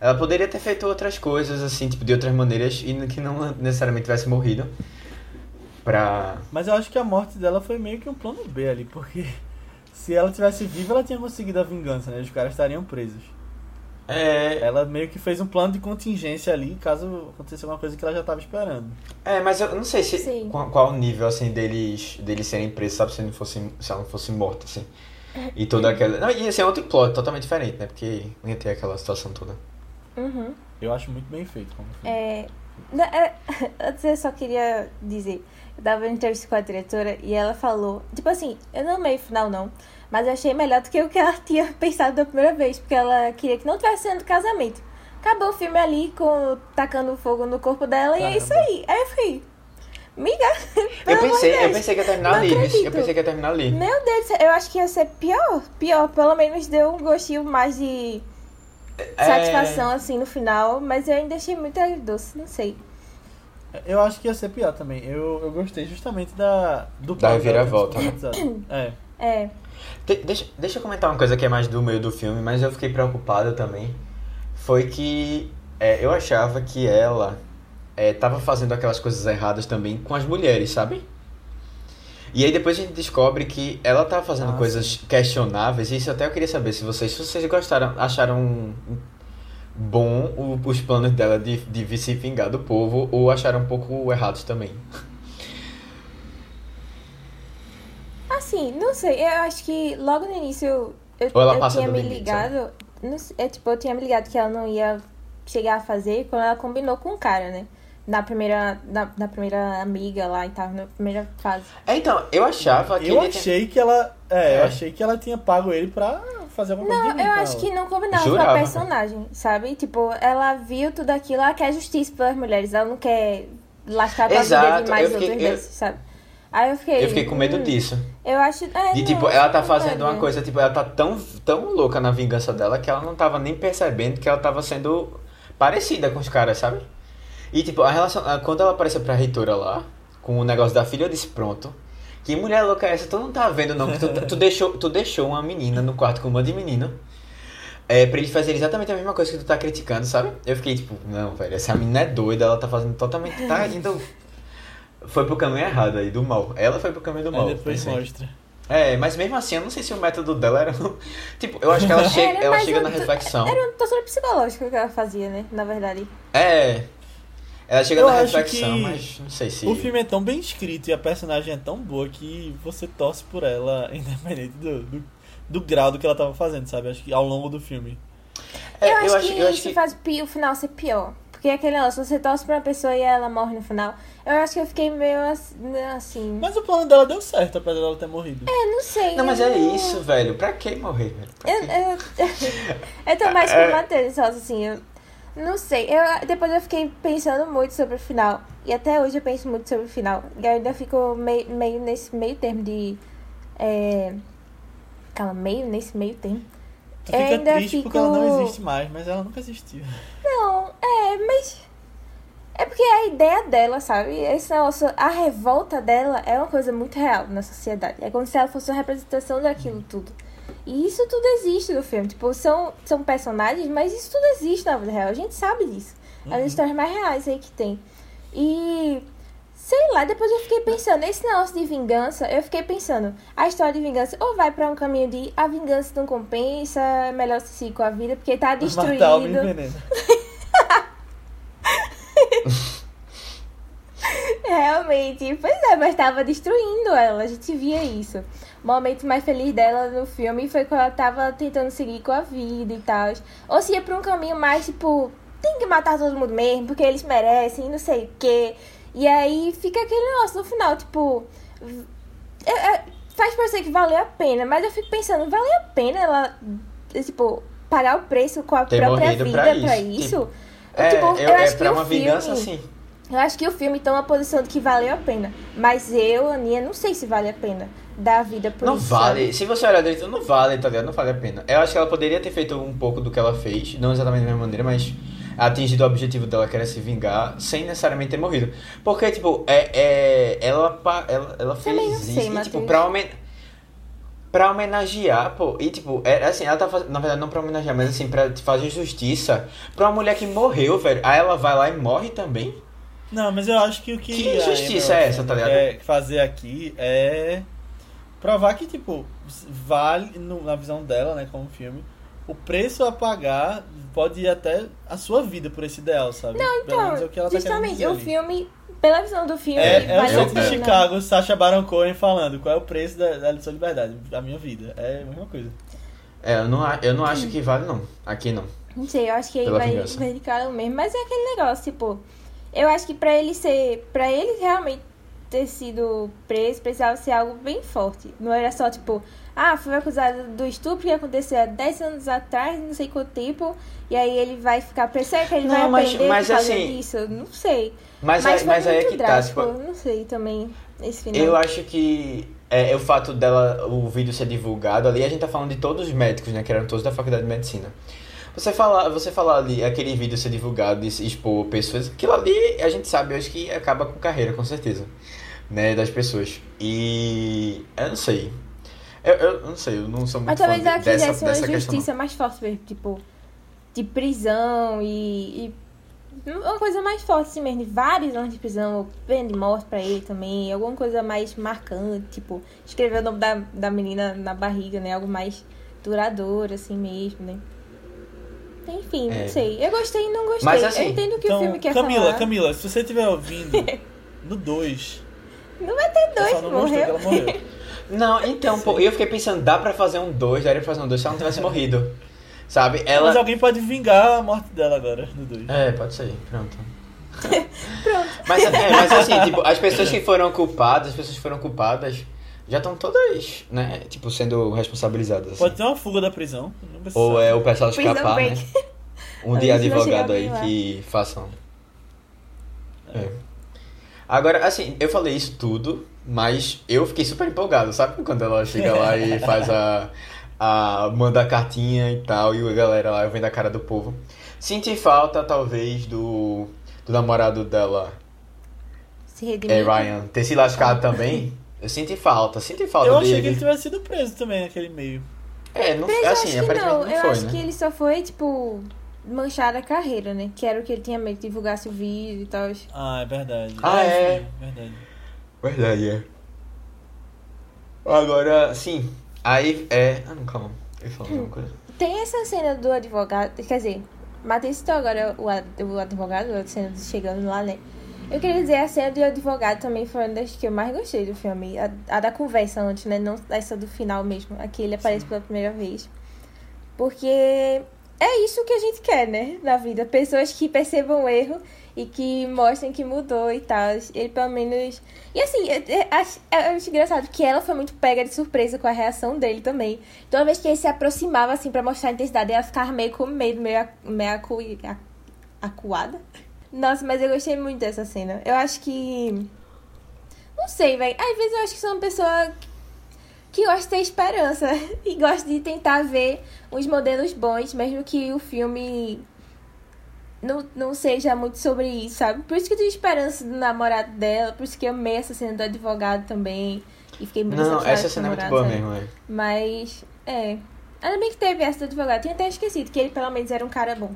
Ela poderia ter feito outras coisas, assim, tipo, de outras maneiras, e que não necessariamente tivesse morrido. Pra. Mas eu acho que a morte dela foi meio que um plano B ali, porque se ela tivesse viva, ela tinha conseguido a vingança, né? Os caras estariam presos. É. Ela meio que fez um plano de contingência ali, caso acontecesse alguma coisa que ela já tava esperando. É, mas eu não sei se. Qual, qual o nível, assim, deles, deles serem presos, sabe? Se, não fosse, se ela não fosse morta, assim. E toda aquela. Não, ia ser outro plot totalmente diferente, né? Porque não ia ter aquela situação toda. Uhum. Eu acho muito bem feito como filme. É, é, antes eu só queria dizer, eu tava vendo entrevista com a diretora e ela falou, tipo assim, eu não amei o final não, mas eu achei melhor do que o que ela tinha pensado da primeira vez, porque ela queria que não tivesse sendo casamento. Acabou o filme ali com tacando fogo no corpo dela e é isso Caramba. aí. Aí eu fiquei, miga, Eu pensei, eu pensei que ia terminar Não ali, bicho. eu acredito. pensei que ia terminar ali. Meu Deus, do céu, eu acho que ia ser pior, pior, pelo menos deu um gostinho mais de É, satisfação assim no final, mas eu ainda achei muito doce, não sei. Eu acho que ia ser pior também. Eu, eu gostei justamente da do Da reviravolta, né? É. É, De- deixa, deixa eu comentar uma coisa que é mais do meio do filme, mas eu fiquei preocupado também. Foi que é, eu achava que ela é, tava fazendo aquelas coisas erradas também com as mulheres, sabe? E aí depois a gente descobre que ela tava fazendo Ah, coisas questionáveis, e isso até eu queria saber se vocês, se vocês gostaram, acharam bom o- os planos dela de, de se vingar do povo, ou acharam um pouco errados também. Assim, não sei, eu acho que logo no início eu, eu tinha me ligado. Não sei, é, tipo, eu tinha me ligado que ela não ia chegar a fazer quando ela combinou com o cara, né? Na primeira, na, na primeira amiga lá e tal, na primeira fase. É, então, eu achava que Eu ele tinha- achei que ela. É, eu É. achei que ela tinha pago ele pra fazer alguma coisa Não, ruim eu acho ela. que não combinava Jurava. com a personagem, sabe? Tipo, ela viu tudo aquilo, ela quer justiça pelas mulheres, ela não quer lascar a vida de mais eu outras eu- vezes, sabe? Aí eu fiquei. Eu fiquei com medo hum, disso. Eu acho. É, De tipo, ela tá fazendo uma coisa, tipo, ela tá tão, tão louca na vingança dela que ela não tava nem percebendo que ela tava sendo parecida com os caras, sabe? E tipo, a relação. Quando ela apareceu pra reitora lá, com o negócio da filha, eu disse, pronto. Que mulher louca é essa? Tu não tá vendo, não, tu, tu deixou, tu deixou uma menina no quarto com uma de menino. É, pra ele fazer exatamente a mesma coisa que tu tá criticando, sabe? Eu fiquei tipo, não, velho, essa menina é doida, ela tá fazendo totalmente. Tá indo. Foi pro caminho errado aí, do mal. Ela foi pro caminho do mal. Aí depois mostra. É, mas mesmo assim, eu não sei se o método dela era. tipo, eu acho que ela chega, Era ela chega um- na reflexão. Era um tortura psicológico que ela fazia, né? Na verdade. É. Ela chega Eu na acho reflexão, que mas não sei se. O filme é tão bem escrito e a personagem é tão boa que você torce por ela, independente do, do, do grau do que ela tava fazendo, sabe? Acho que ao longo do filme. É, eu, acho que eu acho isso que. faz o final ser pior. Porque é aquele negócio, você torce pra uma pessoa e ela morre no final. Eu acho que eu fiquei meio ass- assim. Mas o plano dela deu certo, apesar dela ter morrido. Eu não sei. Não, mas eu é isso, velho. Pra que morrer, velho? Pra Eu, eu, eu tô mais com o Matheus, só assim, eu não sei. Eu, depois eu fiquei pensando muito sobre o final. E até hoje eu penso muito sobre o final. E eu ainda fico meio, meio nesse meio termo de. É... Calma, meio nesse meio termo. Tu Eu fica ainda triste porque ela não fico- existe mais, mas ela nunca existiu. Não, é, mas. É porque a ideia dela, sabe? Esse negócio, a revolta dela é uma coisa muito real na sociedade. É como se ela fosse uma representação daquilo tudo. E isso tudo existe no filme. Tipo, são, são personagens, mas isso tudo existe na vida real. A gente sabe disso. É as histórias mais reais aí que tem. E. Sei lá, depois eu fiquei pensando, esse negócio de vingança, eu fiquei pensando, a história de vingança ou vai pra um caminho de a vingança não compensa, é melhor se seguir com a vida, porque tá destruído. Matar o envenena. Realmente, pois é, mas tava destruindo ela, a gente via isso. O momento mais feliz dela no filme foi quando ela tava tentando seguir com a vida e tal. Ou se ia pra um caminho mais tipo, tem que matar todo mundo mesmo, porque eles merecem, não sei o quê. E aí fica aquele negócio no final, tipo. é- é- faz parecer que valeu a pena, mas eu fico pensando, valeu a pena ela, tipo, pagar o preço com a Ter própria vida pra pra isso, isso? É, tipo, eu, eu é acho que pra o uma filme- vingança, sim. Eu acho que o filme toma a posição de que valeu a pena. Mas eu, Aninha, não sei se vale a pena dar a vida por Não isso. vale. sabe? Se você olhar direito, não vale, tá ligado? Não vale a pena. Eu acho que ela poderia ter feito um pouco do que ela fez, não exatamente da mesma maneira, mas atingido o objetivo dela, que era se vingar, sem necessariamente ter morrido. Porque, tipo, é, é, ela, ela, ela fez não isso. sei, e, tipo, pra, homen pra homenagear, pô. E, tipo, é, assim, ela tá fazendo. Na verdade, não pra homenagear, mas assim, pra fazer justiça pra uma mulher que morreu, velho. Aí ela vai lá e morre também. Não, mas eu acho que o que. Que a injustiça é essa, tá ligado? Quer fazer aqui é provar que, tipo, vale, no- na visão dela, né, como filme, o preço a pagar pode ir até a sua vida por esse ideal, sabe? Não, Pelo menos é o que ela Então, tá justamente, dizer o ali. filme, pela visão do filme, É, é o vale a centro de. Chicago, Sacha Baron Cohen falando qual é o preço da, da sua liberdade, da minha vida. É a mesma coisa. É, eu não, eu não acho que vale, não. Aqui não. Não sei, eu acho que aí vai, vingança. vai de cara mesmo. Mas é aquele negócio, tipo, eu acho que pra ele ser. Pra ele realmente ter sido preso, precisava ser algo bem forte. Não era só, tipo, ah, foi acusado do estupro que aconteceu há 10 anos atrás, não sei quanto tempo, e aí ele vai ficar preso. Será que ele Não, vai mas- aprender mas assim- disso? Não sei. Mas, Mas, aí, foi mas aí é que tá, drástico, tipo, não sei também, esse final. Eu acho que é, o fato dela, o vídeo ser divulgado ali, a gente tá falando de todos os médicos, né? Que eram todos da faculdade de medicina. Você falar, você falar ali, aquele vídeo ser divulgado e se expor pessoas, aquilo ali a gente sabe, acho que acaba com carreira, com certeza. Né, das pessoas. E. Eu não sei. Eu, eu não sei, eu não sou muito Mas talvez de- dessa, uma dessa questão. não. justiça mais forte mesmo, tipo, de prisão e, e uma coisa mais forte assim mesmo, de vários anos de prisão, pena de morte pra ele também, alguma coisa mais marcante, tipo, escrever o nome da, da menina na barriga, né? Algo mais duradouro, assim mesmo, né? Enfim, É. não sei. Eu gostei e não gostei. Mas, assim, eu entendo o que então, o filme quer Camila, falar. Camila, se você estiver ouvindo no 2, Não vai ter dois, não morreu. ela morreu. Não, então, pô, eu fiquei pensando, dá pra fazer um 2, daria pra fazer um 2 se ela não tivesse morrido. Sabe? Ela. Mas alguém pode vingar a morte dela agora, no 2. É, pode ser, pronto. Pronto. Mas, é, mas assim, tipo, as pessoas que foram culpadas, as pessoas que foram culpadas já estão todas, né, tipo, sendo responsabilizadas. assim. Pode ter uma fuga da prisão. Ou é o pessoal escapar, né? Um dia advogado aí lá. que façam. É. Agora, assim, eu falei isso tudo, mas eu fiquei super empolgado, sabe? Quando ela chega lá e faz a. a manda a cartinha e tal, e a galera lá vendo a cara do povo. Senti falta, talvez, do. do namorado dela. se redimir. É, Ryan, ter se lascado também, eu senti falta, senti falta Eu dele. achei que ele tivesse sido preso também naquele meio. É, não, Mas eu assim, aparentemente não. não, eu foi, acho né? que ele só foi, tipo, manchar a carreira, né? Que era o que ele tinha medo que divulgasse o vídeo e tal. Ah, é verdade. Ah, é? sim, verdade. Verdade, é. Agora, sim, aí é... Ah, não, calma, eu falar alguma coisa. Tem essa cena do advogado, quer dizer, Matheus citou agora o, o advogado, a cena do chegando lá, né? Eu queria dizer, a cena do advogado também foi uma das que eu mais gostei do filme. A, a da conversa antes, né? Não essa do final mesmo. Aqui ele aparece pela primeira vez. Porque é isso que a gente quer, né? Na vida. Pessoas que percebam o erro e que mostrem que mudou e tal. Ele pelo menos. E assim, eu, acho, eu acho engraçado que ela foi muito pega de surpresa com a reação dele também. Toda vez que ele se aproximava, assim, pra mostrar a intensidade, ela ficava meio com medo, meio, meio acu, acuada. Nossa, mas eu gostei muito dessa cena. Eu acho que. Não sei, velho. Às vezes eu acho que sou uma pessoa que gosta de ter esperança e gosta de tentar ver uns modelos bons, mesmo que o filme não, não seja muito sobre isso, sabe? Por isso que eu tenho esperança do namorado dela, por isso que eu amei essa cena do advogado também. E fiquei muito Não, essa cena é muito boa sabe? mesmo, é. Mas, é. Ainda bem que teve essa do advogado. Tinha até esquecido que ele pelo menos era um cara bom.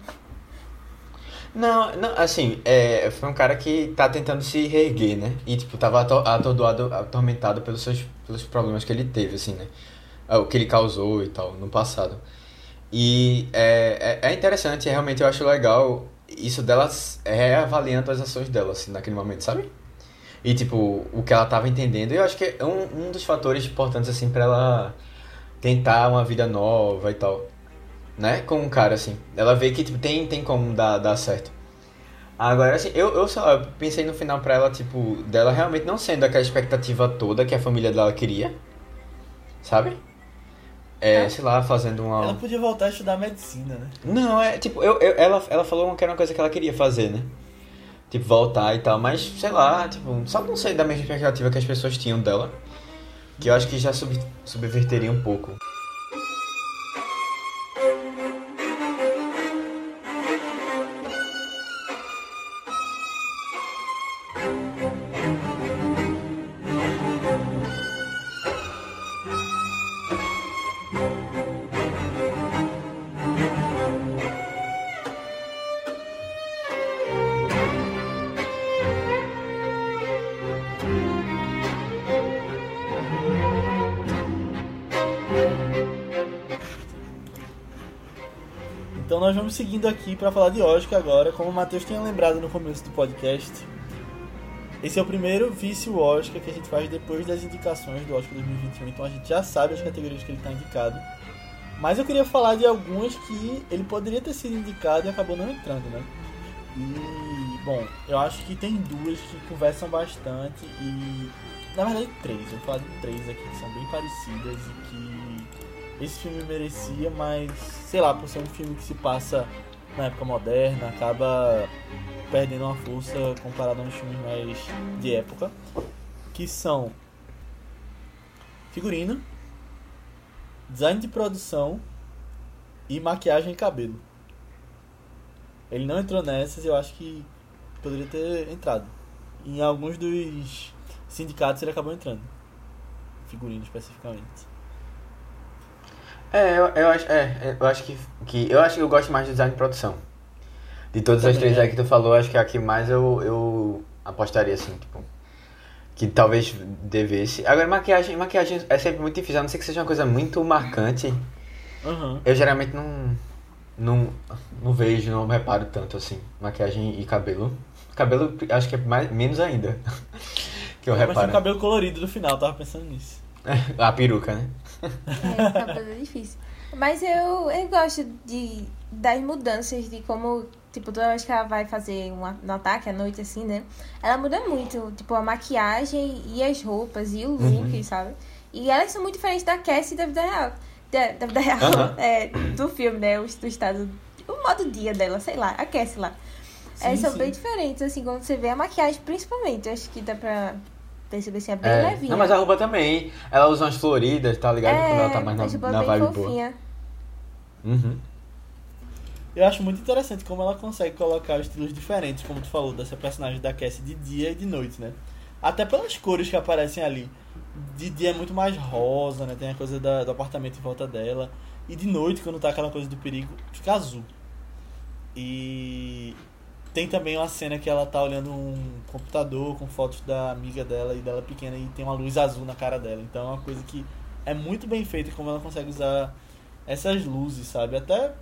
Não, não, assim, é, foi um cara que tá tentando se reerguer, né? E, tipo, tava ato- atordoado, atormentado pelos seus pelos problemas que ele teve, assim, né? Ah, O que ele causou e tal, no passado. E é, é, é interessante, realmente eu acho legal isso delas reavaliando as ações dela, assim, naquele momento, sabe? E, tipo, o que ela tava entendendo. Eu acho que é um, um dos fatores importantes, assim, pra ela tentar uma vida nova e tal né? Com um cara, assim. Ela vê que tipo, tem, tem como dar, dar certo. Agora, assim, eu, eu, sei lá, eu pensei no final pra ela, tipo, dela realmente não sendo aquela expectativa toda que a família dela queria. Sabe? É, Tá. sei lá, fazendo uma. Ela podia voltar a estudar medicina, né? Não, é tipo, eu, eu, ela, ela falou que era uma coisa que ela queria fazer, né? Tipo, voltar e tal, mas sei lá, tipo, só não sei da mesma expectativa que as pessoas tinham dela. Que eu acho que já sub, subverteria um pouco. Vamos seguindo aqui para falar de Oscar agora, como o Matheus tinha lembrado no começo do podcast. Esse é o primeiro vício Oscar que a gente faz depois das indicações do Oscar 2021, então a gente já sabe as categorias que ele está indicado. Mas eu queria falar de algumas que ele poderia ter sido indicado e acabou não entrando, né? E, bom, eu acho que tem duas que conversam bastante e, na verdade, três. Eu vou falar de três aqui que são bem parecidas e que esse filme merecia, mas, sei lá, por ser um filme que se passa na época moderna, acaba perdendo uma força comparado a uns filmes mais de época, que são figurino, design de produção e maquiagem e cabelo. Ele não entrou nessas eu acho que poderia ter entrado. Em alguns dos sindicatos ele acabou entrando. Figurino especificamente. É, eu, eu acho, é, eu acho que, que. Eu acho que eu gosto mais de design de produção. De todas as Também, três é. aí que tu falou, acho que a que mais eu, eu apostaria assim, tipo. Que talvez devesse. Agora, maquiagem, maquiagem é sempre muito difícil, a não ser que seja uma coisa muito marcante. Aham. Eu geralmente não. Não, não vejo, não reparo tanto assim. Maquiagem e cabelo. Cabelo, acho que é mais, menos ainda. que eu Mas tinha um reparo. cabelo colorido no final, tava pensando nisso. A peruca, né? É, cabelo é difícil. Mas eu, eu gosto de, das mudanças, de como, tipo, toda vez que ela vai fazer um, um ataque à noite, assim, né? Ela muda muito, tipo, a maquiagem e as roupas e o look, sabe? E elas são muito diferentes da Cassie da vida real. Da, da vida real, Aham. é, do filme, né? O, do estado, o modo dia dela, sei lá, a Cassie lá. Elas Sim, são sim. bem diferentes, assim, quando você vê a maquiagem, principalmente. Acho que dá pra perceber, assim, é bem É. levinha. Não, mas a roupa também. Ela usa umas floridas, tá ligado? Quando ela tá mais a roupa na, na bem vibe boa. fofinha. Uhum. Eu acho muito interessante como ela consegue colocar estilos diferentes, como tu falou, dessa personagem da Cassie de dia e de noite, né? Até pelas cores que aparecem ali. De dia é muito mais rosa, né? Tem a coisa da, do apartamento em volta dela. E de noite, quando tá aquela coisa do perigo, fica azul. E tem também uma cena que ela tá olhando um computador com fotos da amiga dela e dela pequena e tem uma luz azul na cara dela. Então é uma coisa que é muito bem feita como ela consegue usar essas luzes, sabe? Até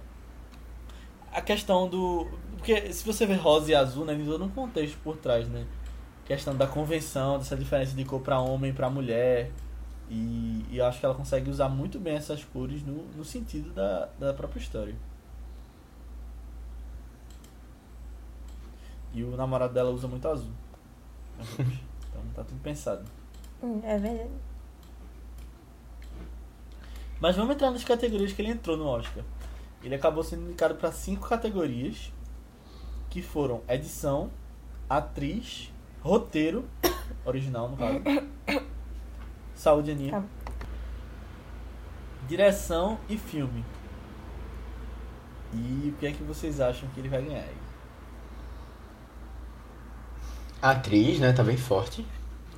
a questão do. Porque se você vê rosa e azul, né, tem todo um contexto por trás, né? Questão da convenção, dessa diferença de cor para homem e para mulher. E, e eu acho que ela consegue usar muito bem essas cores no, no sentido da, da própria história. E o namorado dela usa muito azul. Então tá tudo pensado. Hum, é verdade. Mas vamos entrar nas categorias que ele entrou no Oscar. Ele acabou sendo indicado para cinco categorias, que foram edição, atriz, roteiro, original no caso, saúde Aninha, Tá. direção e filme. E o que é que vocês acham que ele vai ganhar aí? A atriz, né, tá bem forte.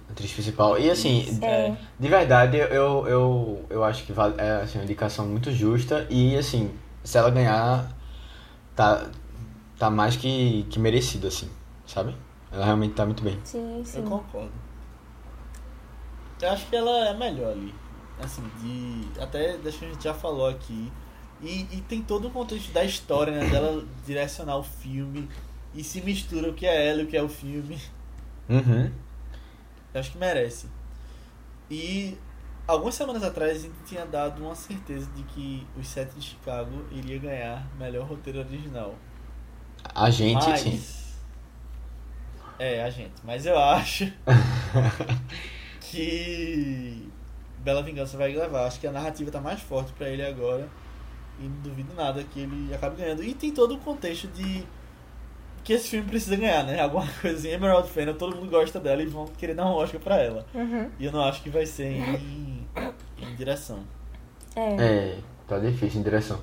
A atriz principal. E assim, É. de verdade, eu, eu, eu acho que vale, é assim, uma indicação muito justa. E assim, se ela ganhar, tá, tá mais que, que merecido, assim, sabe? Ela realmente tá muito bem. Sim, sim. Eu concordo. Eu acho que ela é melhor ali. Assim, de. Até deixa que a gente já falou aqui. E, e tem todo o contexto da história, né? Dela direcionar o filme. E se mistura o que é ela e o que é o filme. Uhum. Eu acho que merece. E algumas semanas atrás a gente tinha dado uma certeza de que os Sete de Chicago iria ganhar melhor roteiro original. A gente, Mas. sim. É, a gente. Mas eu acho que Bela Vingança vai levar. Acho que a narrativa tá mais forte pra ele agora. E não duvido nada que ele acabe ganhando. E tem todo o contexto de que esse filme precisa ganhar, né? Alguma coisinha. Emerald Fennel, todo mundo gosta dela e vão querer dar um Oscar pra ela. Uhum. E eu não acho que vai ser em, em direção. É. É, tá difícil em direção.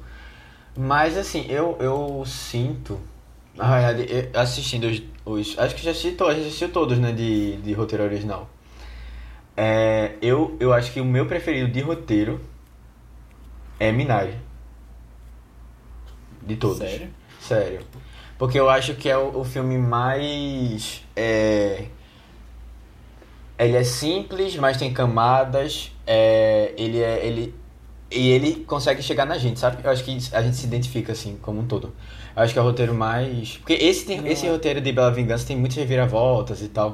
Mas assim, eu, eu sinto. Na verdade, eu- assistindo os, os. Acho que já assisti todos, já assistiu todos, né? De, de roteiro original. É, eu, eu acho que o meu preferido de roteiro é Minari. De todos. Sério? Sério. Porque eu acho que é o, o filme mais. É, ele é simples, mas tem camadas. É, ele é. Ele, e ele consegue chegar na gente, sabe? Eu acho que a gente se identifica assim, como um todo. Eu acho que é o roteiro mais. Porque esse, tem, Não, esse é. roteiro de Bela Vingança tem muitas reviravoltas e tal. É,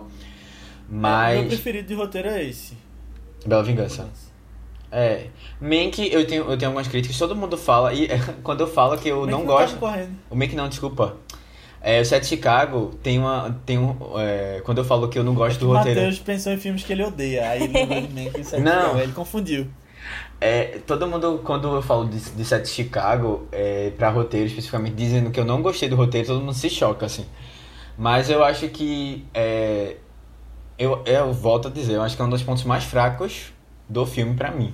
o meu Mas. preferido de roteiro é esse. Bela Vingança. É. Mank, eu tenho, eu tenho algumas críticas, todo mundo fala, e quando eu falo que eu é não que gosto. Tá? O Mank não, desculpa. É, o Sete Chicago tem uma. Tem um, é, quando eu falo que eu não gosto do o roteiro. Matheus pensou em filmes que ele odeia. Aí ele de Sete Não. Chicago, ele confundiu. É, todo mundo, quando eu falo de, de Sete Chicago, é, pra roteiro especificamente, dizendo que eu não gostei do roteiro, todo mundo se choca, assim. Mas eu acho que. É, eu, eu volto a dizer, eu acho que é um dos pontos mais fracos do filme pra mim.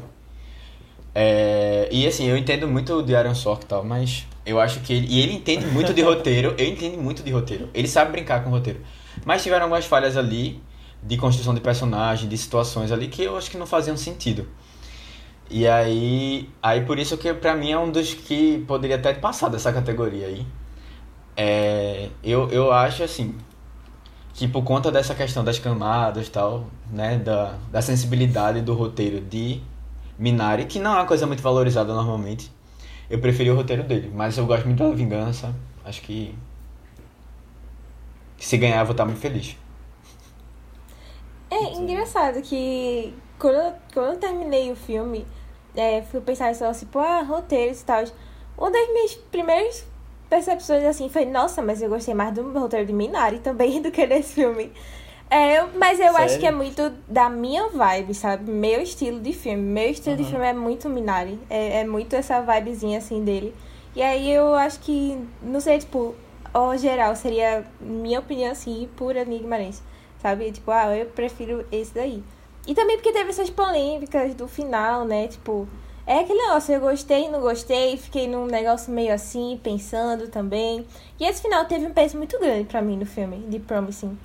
É, e assim, eu entendo muito de Aaron Sorkin e tal, mas eu acho que ele. E ele entende muito de roteiro, eu entendo muito de roteiro. Ele sabe brincar com roteiro. Mas tiveram algumas falhas ali, de construção de personagem, de situações ali, que eu acho que não faziam sentido. E aí, aí por isso que pra mim é um dos que poderia até passar dessa categoria aí. É, eu, eu acho assim, que por conta dessa questão das camadas tal, né, da, da sensibilidade do roteiro de Minari, que não é uma coisa muito valorizada normalmente, eu preferi o roteiro dele. Mas eu gosto muito da Vingança, acho que se ganhar eu vou estar muito feliz. É engraçado que quando eu, quando eu terminei o filme, é, fui pensar só tipo, ah, roteiros e tal. Uma das minhas primeiras percepções assim foi, nossa, mas eu gostei mais do roteiro de Minari também do que desse filme. É, eu- mas eu acho Sério? que é muito da minha vibe, sabe? Meu estilo de filme. Meu estilo de Uhum. filme é muito Minari. É, é muito essa vibezinha assim dele. E aí eu acho que, não sei, tipo, ao geral, seria minha opinião assim, pura Guimarães. Sabe? Tipo, ah, eu prefiro esse daí. E também porque teve essas polêmicas do final, né? Tipo, é aquele negócio, eu gostei, não gostei, fiquei num negócio meio assim, pensando também. E esse final teve um peso muito grande pra mim no filme, de Promising.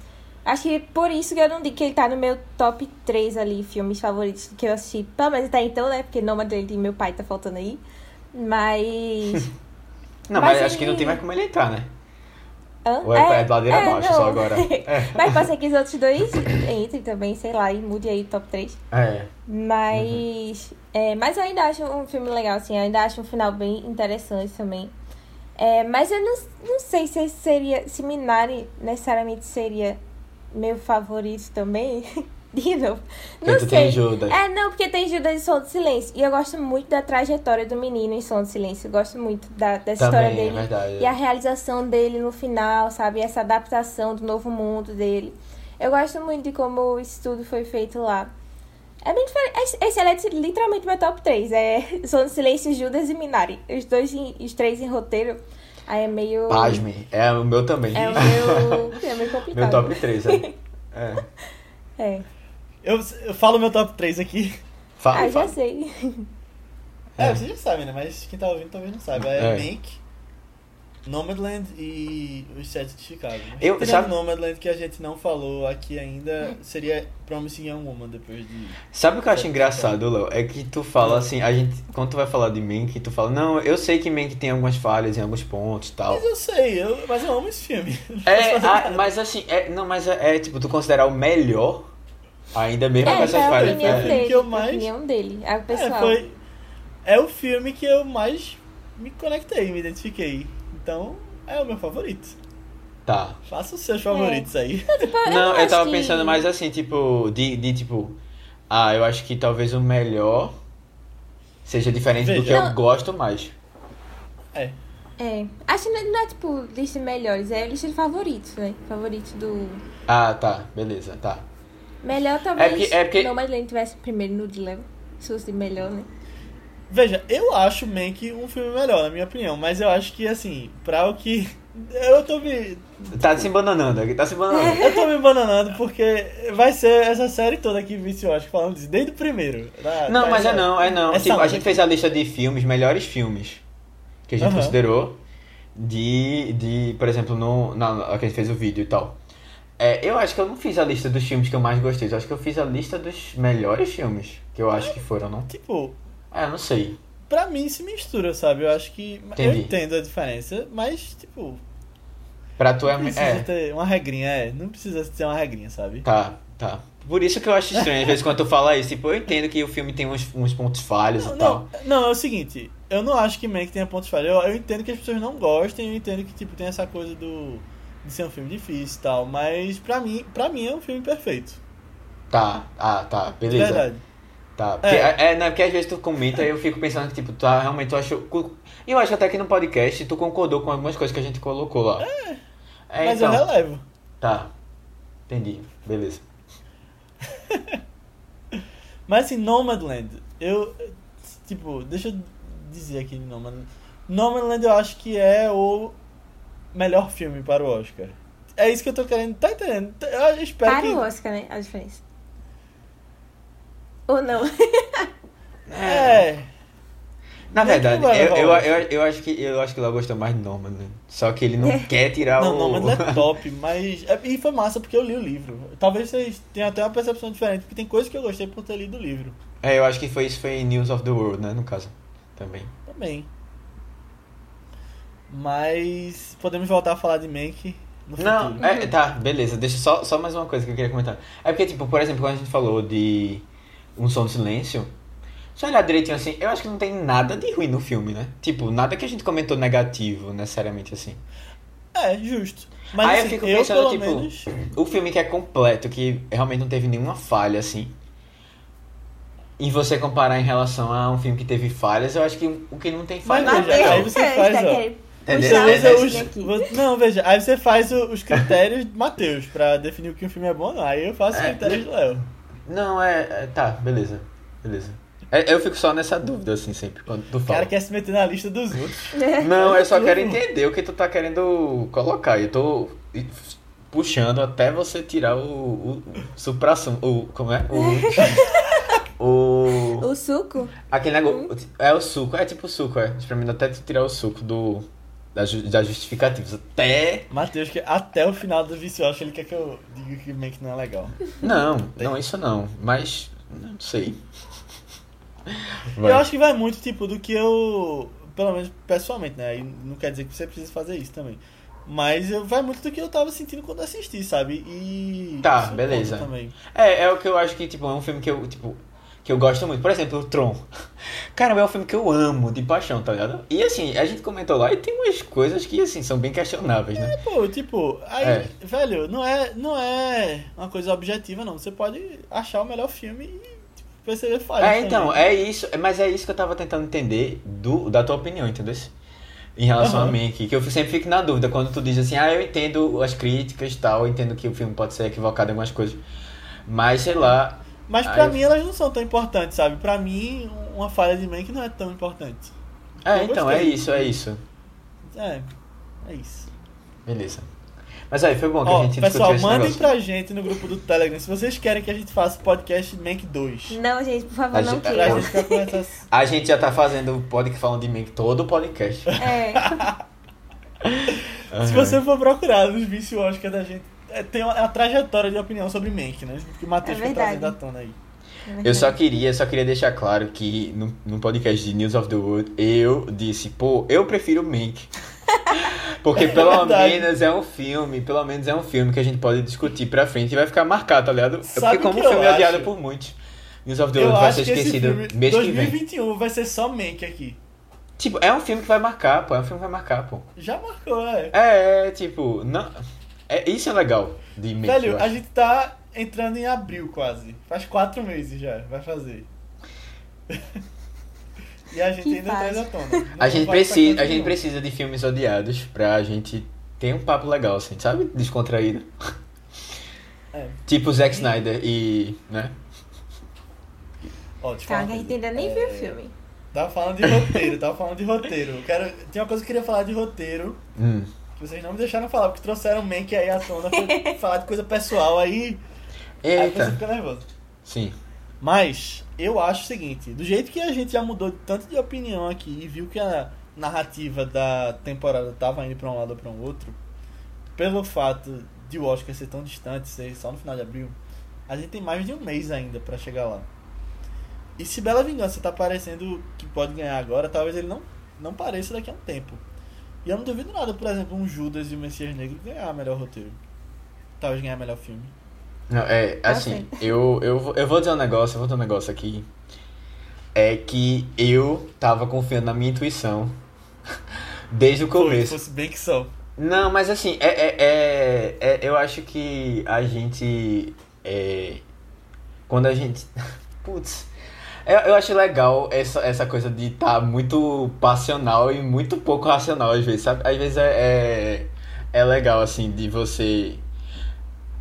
Acho que por isso que eu não digo que ele tá no meu top 3 ali, filmes favoritos que eu assisti. Pelo menos até então, né? Porque dele e meu pai tá faltando aí. Mas. Não, mas, Mas acho que não tem mais como ele entrar, né? Hã? Ou é, é ladeira abaixo só agora. É. Mas pode ser que os outros dois entrem também, sei lá, e mude aí o top 3. É. Mas. é, mas eu ainda acho um filme legal, assim. Eu ainda acho um final bem interessante também. É, mas eu não, não sei se seria. Se Minari necessariamente seria meu favorito também. De novo. Porque Não tu sei. tem Judas. É, não, porque tem Judas em Som do Silêncio. E eu gosto muito da trajetória do menino em Som do Silêncio. Eu gosto muito da, dessa Também, história é dele. verdade. E a realização dele no final, sabe? Essa adaptação do novo mundo dele. Eu gosto muito de como isso tudo foi feito lá. É bem diferente. Esse- é literalmente meu top 3. É Som do Silêncio, Judas e Minari. Os dois, os três em roteiro. Aí é meio. Pasme. É o meu também. É o meu. É meio complicado. meu top 3, é. é. É. Eu, eu falo meu top 3 aqui. Fala, Ah, já fala. sei. É, É. vocês já sabem, né? Mas quem tá ouvindo talvez não saiba. É, É. Mank, Nomadland e Os Sete de Chicago. Eu- Tirando sabe- Nomadland que a gente não falou aqui ainda, seria Promising Young Woman depois de... Sabe o que eu acho engraçado, Léo? É que tu fala assim, a gente, quando tu vai falar de Mank, tu fala, não, eu sei que Mank tem algumas falhas em alguns pontos e tal. Mas eu sei, eu, mas eu amo esse filme. É, ah, mas assim, é, não, mas é, é, tipo, tu considerar o melhor, ainda mesmo com É, essas essa é a falhas. opinião É. dele. Que eu a mais- opinião dele. A É, pessoal. foi, é o filme que eu mais me conectei, me identifiquei. Então, é o meu favorito. Tá. Faça os seus favoritos aí. Tipo, eu Não, eu acho tava que- pensando mais assim, tipo, de, de tipo, ah, eu acho que talvez o melhor seja diferente do Veja. que eu Não. gosto mais. É. É. Acho que não não é tipo lista de melhores, é lista de favoritos, né? Favorito do. Ah, tá, beleza, tá. Melhor talvez. porque- é porque- Não, mas ele tivesse primeiro no de level. Se fosse melhor, né? Veja, eu acho Mank um filme melhor, na minha opinião. Mas eu acho que, assim, pra o que... Eu tô me... Tá se embananando aqui, tá se embananando. Eu tô me bananando porque vai ser essa série toda aqui, Vício Oscar, falando disso, desde o primeiro. da- Não, da mas é série. não, é não. Essa Tipo, a gente fez a lista de filmes, melhores filmes que a gente Aham. considerou de, de, por exemplo, no, na, na- que a gente fez o vídeo e tal. É, eu acho que eu não fiz a lista dos filmes que eu mais gostei, eu acho que eu fiz a lista dos melhores filmes que eu acho que foram, não? Tipo, É, eu não sei. pra mim se mistura, sabe? Eu acho que... Eu Entendi. entendo a diferença, mas, tipo... Pra tu é. Não precisa é ter uma regrinha, é. Não precisa ter uma regrinha, sabe? tá, tá. Por isso que eu acho estranho, às vezes, quando tu fala isso. Tipo, eu entendo que o filme tem uns, uns pontos falhos Não, e tal. não, não, é o seguinte, eu não acho que Mank tenha pontos falhos. Eu, eu entendo que as pessoas não gostem, eu entendo que tipo, tem essa coisa do de ser um filme difícil e tal, mas pra mim, pra mim é um filme perfeito. Tá, ah, tá, De beleza. verdade. Tá, porque, É. é. não, porque às vezes tu comenta e eu fico pensando que, tipo, tu ah, realmente tu achou. E eu acho até que no podcast tu concordou com algumas coisas que a gente colocou lá. É. mas então. eu relevo. Tá. Entendi. Beleza. Mas assim, Nomadland, eu. Tipo, deixa eu dizer aqui de Nomadland. Nomadland eu acho que é o melhor filme para o Oscar. É isso que eu tô querendo. Tá entendendo? Eu espero Para que. o Oscar, né? A diferença. Ou não? É. Na Não é que verdade, eu, eu, eu, eu acho que eu acho que ela gostou mais de Norman, né? Só que ele não quer tirar Não, o. Nomadland é top, mas. é- E foi massa porque eu li o livro. Talvez vocês tenham até uma percepção diferente, porque tem coisas que eu gostei por ter lido o livro. É, eu acho que foi isso foi News of the World, né? No caso. Também. Também. Mas. Podemos voltar a falar de Mank no Não, é, tá, beleza. Deixa só, só mais uma coisa que eu queria comentar. É porque, tipo, por exemplo, quando a gente falou de Um Som do Silêncio, se olhar direitinho assim, eu acho que não tem nada de ruim no filme, né? Tipo, nada que a gente comentou negativo, necessariamente assim. É, justo. Mas Aí eu assim, fico eu, pensando, pelo tipo, menos. O filme que é completo, que realmente não teve nenhuma falha, assim. E você comparar em relação a um filme que teve falhas, eu acho que o que não tem Mas falha. veja, aí você faz, ó. querendo Entendeu? puxar Você É, usa o é, os. Não, veja, aí você faz os critérios de Matheus pra definir o que um filme é bom ou não. Aí eu faço os É, critérios do Léo. Não, é, é- Tá, beleza. Beleza. É, eu fico só nessa dúvida, assim, sempre, quando tu O fala. cara quer se meter na lista dos outros. Não, eu só quero entender o que tu tá querendo colocar. Eu tô puxando até você tirar o, o supra-sumo. O, como é? O, o, O suco? aquele negócio. É o suco, é tipo suco, é. Pra mim até tu tirar o suco do, das, ju- das justificativas. Até. Matheus, que até o final do vício eu acho ele quer que eu diga que Mank não é legal. Não, não, isso não. Mas. Não sei. Vai. Eu acho que vai muito, tipo, do que eu. Pelo menos pessoalmente, né? E não quer dizer que você precisa fazer isso também. Mas eu, vai muito do que eu tava sentindo quando assisti, sabe? E. Tá, isso beleza. Também. É, é o que eu acho que, tipo, é um filme que eu, tipo, que eu gosto muito. Por exemplo, o Tron. Cara, é um filme que eu amo, de paixão, tá ligado? E assim, a gente comentou lá e tem umas coisas que, assim, são bem questionáveis, né? Pô, tipo, aí, É. velho, não é, não é uma coisa objetiva, não. Você pode achar o melhor filme e tipo, perceber falhas. É, então, também. é isso, mas é isso que eu tava tentando entender do, da tua opinião, entendeu? Em relação Aham. a Mank, que eu sempre fico na dúvida quando tu diz assim, ah, eu entendo as críticas e tal, eu entendo que o filme pode ser equivocado em algumas coisas, mas sei lá, Mas eu- mim elas não são tão importantes, sabe? Pra mim, uma falha de Mank não é tão importante. é, Eu então, é gostei. isso, é isso, É, é isso. beleza. Mas aí, foi bom que Ó, a gente pessoal, mandem negócio. pra gente no grupo do Telegram se vocês querem que a gente faça o podcast Mank 2. Não, gente, por favor, A não gente- ficar com essas. A gente já tá fazendo o podcast falando de Mank todo o podcast. É. Se você for procurar nos vícios Oscar da gente, é, tem uma, a trajetória de opinião sobre Mank, né? Que o Matheus É foi trazendo à tona aí. Eu só queria, só queria deixar claro que no, no podcast de News of the World eu disse, pô, eu prefiro Mank. Porque pelo verdade. menos é um filme, pelo menos é um filme que a gente pode discutir pra frente e vai ficar marcado, tá ligado? Sabe Porque como o filme eu é odiado por muitos. News of the Eu World vai acho ser esquecido mês que vem. 2021 vai ser só Mank aqui. Tipo, é um filme que vai marcar, pô, é um filme que vai marcar, pô. Já marcou, é. É, é, tipo, não... É, isso é legal de eu Velho, a gente tá entrando em abril quase. Faz quatro meses já, vai fazer. e a gente Que ainda fase. traz à tona. A gente, precisa, a gente precisa de filmes odiados pra gente ter um papo legal, assim, sabe? Descontraído. É. Tipo Zack Snyder e. né? Ó, falar que a gente ainda nem É, viu o filme. Tava falando de roteiro, tava falando de roteiro. Eu Quero... Tem uma coisa que eu queria falar de roteiro, Hum. Que vocês não me deixaram falar, porque trouxeram o Mank aí à tona, foi falar de coisa pessoal, aí, aí você Eita. fica nervoso. Sim. Mas, eu acho o seguinte, do jeito que a gente já mudou tanto de opinião aqui e viu que a narrativa da temporada tava indo pra um lado ou pra um outro, pelo fato de o Oscar ser tão distante, ser só no final de abril, a gente tem mais de um mês ainda pra chegar lá. E se Bela Vingança tá parecendo que pode ganhar agora, talvez ele não, não pareça daqui a um tempo. E eu não duvido nada, por exemplo, um Judas e o Messias Negro ganhar melhor roteiro. Talvez ganhar melhor filme. Não, é, assim, eu, eu, vou- eu vou dizer um negócio, eu vou dizer um negócio aqui. É que eu tava confiando na minha intuição desde o Foi, começo. se fosse bem que só. Não, mas assim, é, é, é, é- eu acho que a gente. é, quando a gente. Putz. Eu, eu acho legal essa, essa coisa de estar muito passional e muito pouco racional às vezes, sabe? Às vezes é, é, é legal, assim, de você.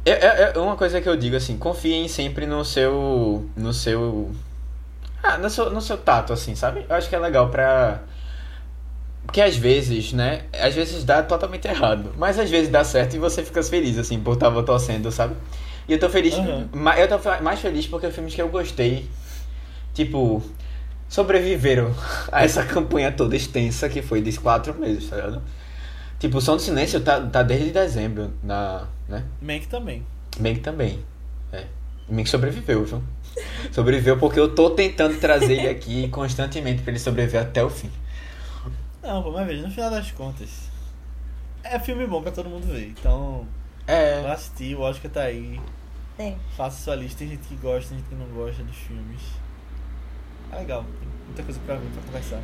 É, é, é uma coisa que eu digo, assim, confiem sempre no seu. No seu. Ah, no seu, no seu tato, assim, sabe? Eu acho que é legal pra. Porque às vezes, né? Às vezes dá totalmente errado. Mas às vezes dá certo e você fica feliz, assim, por estar torcendo, sabe? E eu tô feliz. Ma- Eu tô mais feliz porque filmes que eu gostei, tipo, sobreviveram a essa campanha toda extensa que foi de quatro meses, tá ligado? Tipo, o Som do Silêncio tá, tá desde dezembro, na, né? Mank também. Mank também. É. Mank sobreviveu, viu? Sobreviveu porque eu tô tentando trazer ele aqui constantemente pra ele sobreviver até o fim. Não, pô, mas veja, no final das contas, é filme bom pra todo mundo ver. Então, É. assistir, o Oscar tá aí. É. Faça sua lista. Tem gente que gosta, tem gente que não gosta dos filmes. É legal, tem muita coisa pra ver, pra conversar.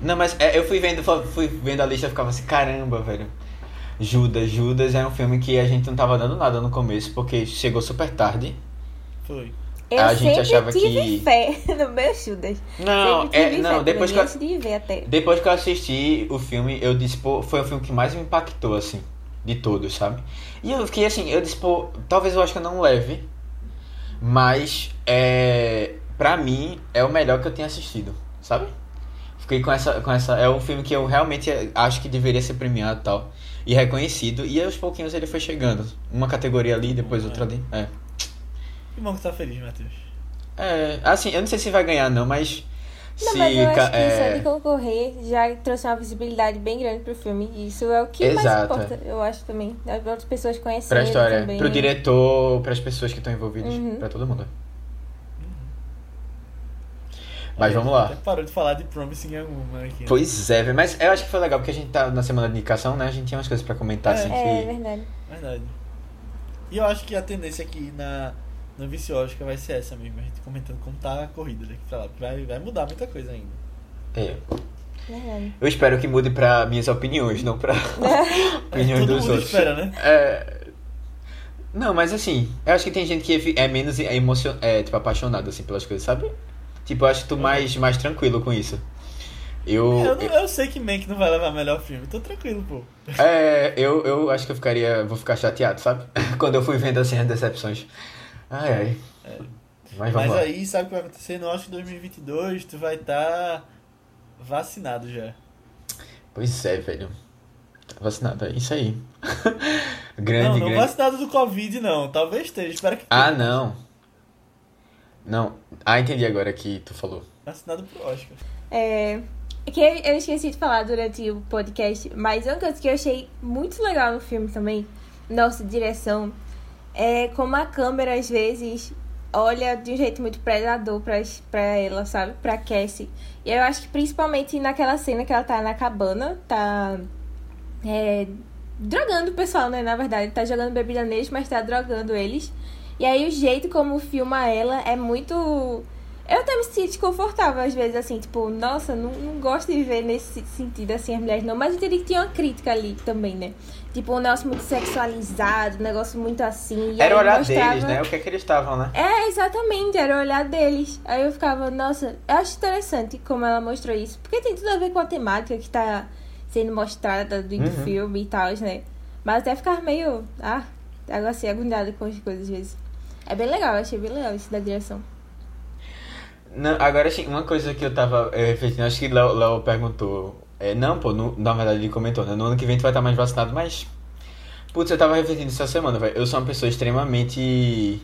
Não, mas é, eu fui vendo, fui vendo a lista e ficava assim, caramba, velho. Judas, Judas é um filme que a gente não tava dando nada no começo, porque chegou super tarde. Foi. Eu A gente achava tive que- fé no meu Judas. Não, sempre é, tive não, depois que eu, de ver até. depois que eu assisti o filme, eu disse, pô, foi o filme que mais me impactou, assim, de todos, sabe? E eu fiquei assim, eu disse, pô, talvez eu acho que eu não leve, mas é, pra mim é o melhor que eu tenho assistido, sabe? Fiquei com essa, com essa, é um filme que eu realmente acho que deveria ser premiado e tal, e reconhecido, e aos pouquinhos ele foi chegando, uma categoria ali, depois outra ali, é. Que bom que tá feliz, Matheus. É, assim, eu não sei se vai ganhar não, mas Não, se mas eu acho que só é, de concorrer já trouxe uma visibilidade bem grande pro filme. E isso é o que Exato. mais importa, eu acho também. As outras pessoas pra conhecerem história, também. pro diretor, pras pessoas que estão envolvidas, Uhum. pra todo mundo. Mas vamos lá. Até parou de falar de Promising Young Woman aqui. né? Pois é, velho, mas eu acho que foi legal porque a gente tá na semana de indicação, né? A gente tinha umas coisas pra comentar, É. assim, É, que... verdade. Verdade. E eu acho que a tendência aqui na, no Vice Oscar vai ser essa mesmo. A gente comentando como tá a corrida daqui pra lá. Vai, vai mudar muita coisa ainda. É. Verdade. Eu espero que mude pra minhas opiniões, não pra opiniões É, Todo dos mundo outros. espera, né? É... Não, mas assim, eu acho que tem gente que é fi- é menos emocion... é, tipo, apaixonado, assim, pelas coisas, sabe? Tipo, eu acho que tu mais, mais tranquilo com isso. Eu... Eu, não- eu sei que Mank não vai levar melhor filme. Tô tranquilo, pô. É, eu, eu acho que eu ficaria. Vou ficar chateado, sabe? Quando eu fui vendo assim as decepções. Ai, ai. Mas vamos Mas lá. aí, sabe o que vai acontecer? No Oscar 2022, tu vai estar vacinado já. Pois é, velho. Tá vacinado, é isso aí. grande, não, não grande. vacinado do Covid, não. Talvez esteja. Espero que Ah, esteja. não. Não. Ah, entendi agora que tu falou. Vacinado pro Oscar. É, que eu esqueci de falar durante o podcast, mas uma coisa que eu achei muito legal no filme também, nossa direção, é como a câmera às vezes olha de um jeito muito predador pra, pra ela, sabe? Pra Cassie. E eu acho que principalmente naquela cena que ela tá na cabana, tá é, drogando o pessoal, né? Na verdade, tá jogando bebida neles, mas tá drogando eles. E aí o jeito como filma ela é muito. Eu até me sinto desconfortável às vezes, assim, tipo, nossa, não, não gosto de ver nesse sentido, assim, as mulheres não. Mas eu entendi que tinha uma crítica ali também, né? Tipo, um negócio muito sexualizado, um negócio muito assim. Era o olhar mostrava- deles, né? O que é que eles estavam, né? é, exatamente, era o olhar deles. Aí eu ficava, nossa, eu acho interessante como ela mostrou isso. Porque tem tudo a ver com a temática que tá sendo mostrada do, do Uhum. filme e tal, né? Mas até ficar meio, ah, água assim, agoniada com as coisas às vezes. É bem legal, eu achei bem legal isso da direção. Não, agora, assim, uma coisa que eu tava é, refletindo, acho que Léo, Léo perguntou. É, não, pô, no- na verdade ele comentou, né? No ano que vem tu vai estar mais vacinado, mas. Putz, eu tava refletindo essa semana, velho. Eu sou uma pessoa extremamente.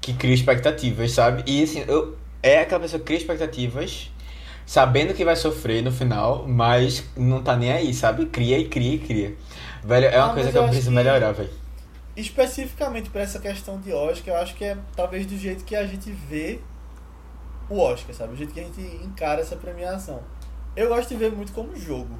que cria expectativas, sabe? E assim, eu. É aquela pessoa que cria expectativas, sabendo que vai sofrer no final, mas não tá nem aí, sabe? Cria e cria e cria. Velho, é uma Ah, coisa que eu eu preciso que- melhorar, velho. Especificamente pra essa questão de Oscar, eu acho que é talvez do jeito que a gente vê o Oscar, sabe? O jeito que a gente encara essa premiação. Eu gosto de ver muito como jogo.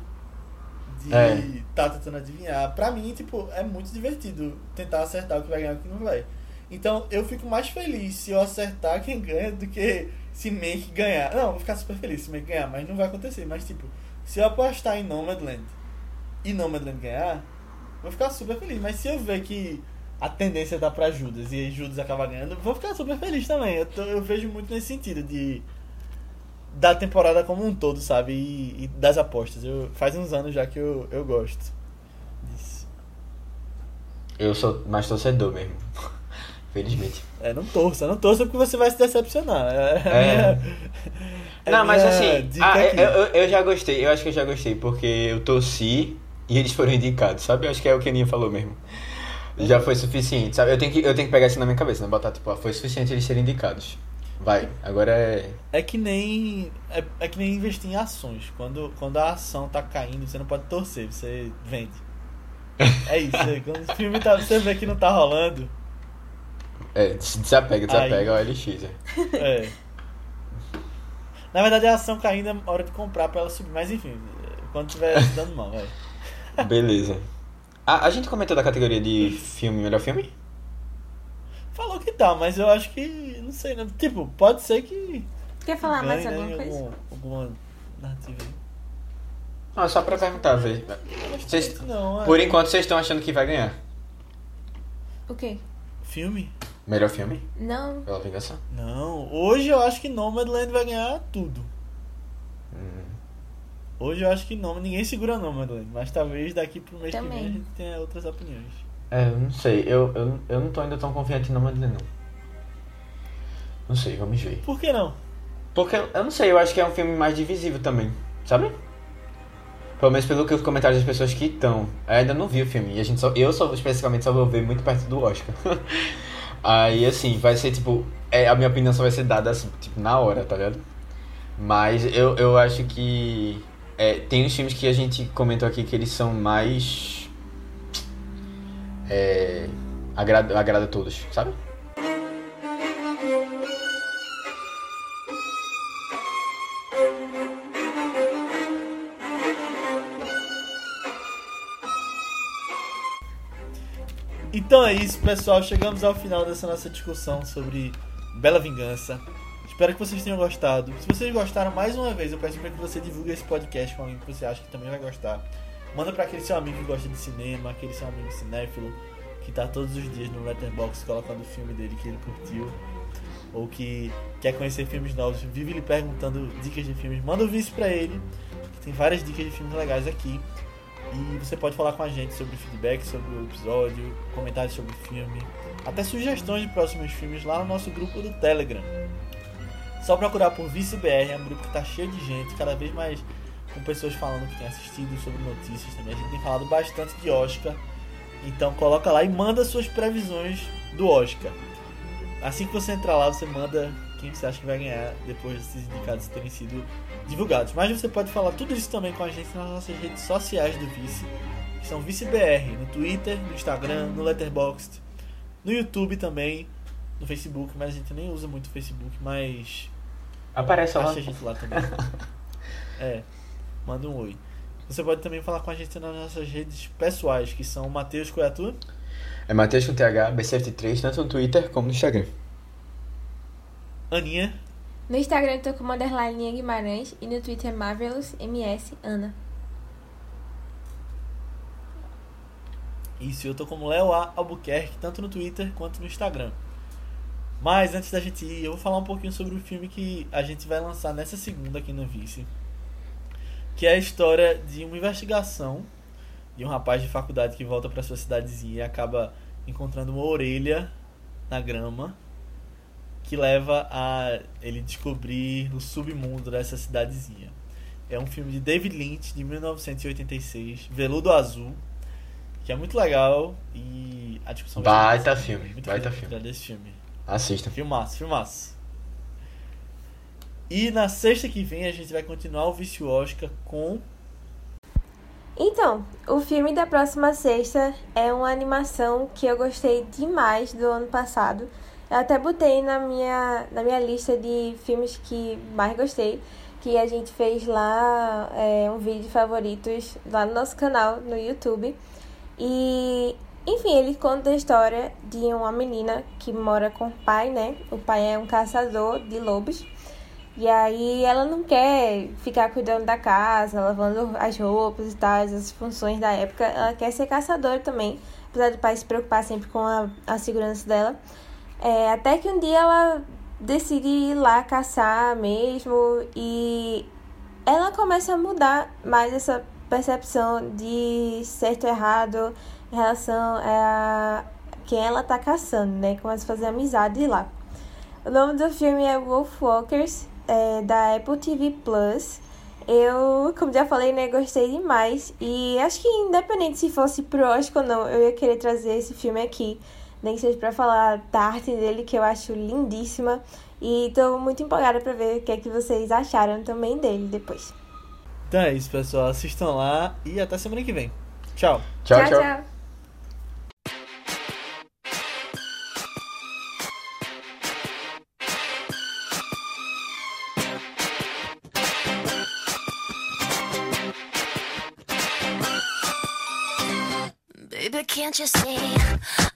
De É. tá tentando adivinhar. Pra mim, tipo, é muito divertido tentar acertar o que vai ganhar e o que não vai. Então, eu fico mais feliz se eu acertar quem ganha do que se Mank ganhar. Não, vou ficar super feliz se Mank ganhar, mas não vai acontecer. Mas, tipo, se eu apostar em Nomadland e Nomadland ganhar, vou ficar super feliz. Mas se eu ver que a tendência tá pra Judas e Judas acaba ganhando, vou ficar super feliz também. Eu, tô- eu vejo muito nesse sentido de da temporada como um todo, sabe? E, e das apostas. Eu, faz uns anos já que eu, eu gosto disso. Eu sou mais torcedor mesmo. Felizmente. É, não torça, não torça porque você vai se decepcionar. É, É. minha- é não, mas assim, ah, eu, eu já gostei, eu acho que eu já gostei, porque eu torci e eles foram indicados, sabe? Eu acho que é o que a Aninha falou mesmo. Já foi suficiente, sabe? Eu tenho que, eu tenho que pegar isso na minha cabeça, né? Botar, tipo, ah, foi suficiente eles serem indicados. Vai, agora é. É que nem é, é que nem investir em ações. Quando, quando a ação tá caindo, você não pode torcer, você vende. É isso. é, quando o filme tá, você vê que não tá rolando, É, desapega, desapega, Aí. ó, LX. É. é. Na verdade, a ação caindo é hora de comprar pra ela subir. Mas enfim, quando tiver dando mal, vai. Beleza. A, a gente comentou da categoria de filme, melhor filme? Falou que tá, mas eu acho que. Não sei, né? Tipo, pode ser que. Quer falar mais ganhe, né, alguma em coisa? algum- alguma narrativa aí. Ah, só pra perguntar, velho. Não, é. Por enquanto vocês estão achando que vai ganhar. O quê? Filme? Melhor filme? Não. Pela vingança? Não. Hoje eu acho que Nomadland vai ganhar tudo. Hoje eu acho que não, ninguém segura Nomadland, mas talvez daqui pro mês que Também. vem a gente tenha outras opiniões. É, eu não sei. Eu, eu, eu não tô ainda tão confiante em Nomadland, não. Não sei, vamos ver. Por que não? Porque eu não sei, eu acho que é um filme mais divisível também, sabe? Pelo menos pelo que os comentários das pessoas que estão. Eu ainda não vi o filme. E a gente só, eu só especificamente só vou ver muito perto do Oscar. Aí assim, vai ser tipo. É, a minha opinião só vai ser dada assim, tipo, na hora, tá ligado? Mas eu, eu acho que é, tem uns filmes que a gente comentou aqui que eles são mais. É, agrada, agrada a todos, sabe? Então é isso, pessoal. Chegamos ao final dessa nossa discussão sobre Bela Vingança. Espero que vocês tenham gostado. Se vocês gostaram, mais uma vez, eu peço para que você divulgue esse podcast com alguém que você acha que também vai gostar. Manda para aquele seu amigo que gosta de cinema, aquele seu amigo cinéfilo, que tá todos os dias no Letterboxd colocando o filme dele que ele curtiu. Ou que quer conhecer filmes novos, vive lhe perguntando dicas de filmes. Manda o vídeo para ele, que tem várias dicas de filmes legais aqui. E você pode falar com a gente sobre feedback sobre o episódio, comentários sobre o filme, até sugestões de próximos filmes lá no nosso grupo do Telegram. Só procurar por ViceBR, é um grupo que tá cheio de gente, cada vez mais com pessoas falando que tem assistido sobre notícias também. A gente tem falado bastante de Oscar. Então coloca lá e manda suas previsões do Oscar. Assim que você entrar lá, você manda quem você acha que vai ganhar depois desses indicados terem sido divulgados. Mas você pode falar tudo isso também com a gente nas nossas redes sociais do Vice, que são ViceBR, no Twitter, no Instagram, no Letterboxd, no YouTube também, no Facebook, mas a gente nem usa muito o Facebook, mas Aparece lá. Acha a gente lá também. é, manda um oi. Você pode também falar com a gente nas nossas redes pessoais, que são Matheus Coiatu. É Matheus com TH, B73, tanto no Twitter como no Instagram. Aninha. No Instagram eu tô como underline Guimarães e no Twitter Marvelous MS Ana. Isso, eu tô como Léo A. Albuquerque, tanto no Twitter quanto no Instagram. Mas antes da gente ir, eu vou falar um pouquinho sobre o filme que a gente vai lançar nessa segunda aqui no Vice. Que é a história de uma investigação de um rapaz de faculdade que volta para sua cidadezinha e acaba encontrando uma orelha na grama que leva a ele descobrir o submundo dessa cidadezinha. É um filme de David Lynch de 1986, Veludo Azul, que é muito legal e a discussão vai Baita muito filme, muito baita feliz filme. desse filme. Assista. Filmaço, filmaço. E na sexta que vem a gente vai continuar o Vício Oscar com. Então, o filme da próxima sexta é uma animação que eu gostei demais do ano passado. Eu até botei na minha, na minha lista de filmes que mais gostei, que a gente fez lá é, um vídeo de favoritos lá no nosso canal no YouTube. E, enfim, ele conta a história de uma menina que mora com o pai, né? O pai é um caçador de lobos. E aí ela não quer ficar cuidando da casa, lavando as roupas e tal, as funções da época. Ela quer ser caçadora também, apesar do pai se preocupar sempre com a, a segurança dela. É, até que um dia ela decide ir lá caçar mesmo e ela começa a mudar mais essa percepção de certo e errado em relação a quem ela tá caçando, né? Começa a fazer amizade lá. O nome do filme é Wolfwalkers, é, da Apple TV Plus. Eu, como já falei, né, gostei demais. E acho que independente se fosse pro Oscar ou não, eu ia querer trazer esse filme aqui. Nem que seja pra falar da arte dele, que eu acho lindíssima. E tô muito empolgada pra ver o que é que vocês acharam também dele depois. Então é isso, pessoal. Assistam lá e até semana que vem. Tchau. Tchau, tchau. Baby, can't you see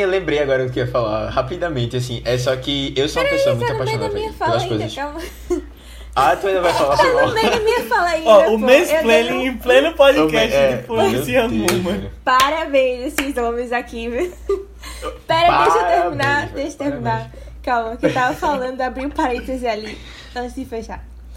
Eu lembrei agora do que eu ia falar, rapidamente, assim. É só que eu sou uma Pera pessoa aí, muito tá apaixonada velho, pelas ainda, coisas. Calma. Ah, tu ainda vai falar sobre tá no meio da minha fala ainda, Ó, o mansplaining tenho... em pleno podcast é, de polícia arruma. Parabéns esses homens aqui, viu? Pera, parabéns, deixa eu terminar, deixa eu terminar. Parabéns. Calma, que eu tava falando, abri um parêntese ali, antes de fechar.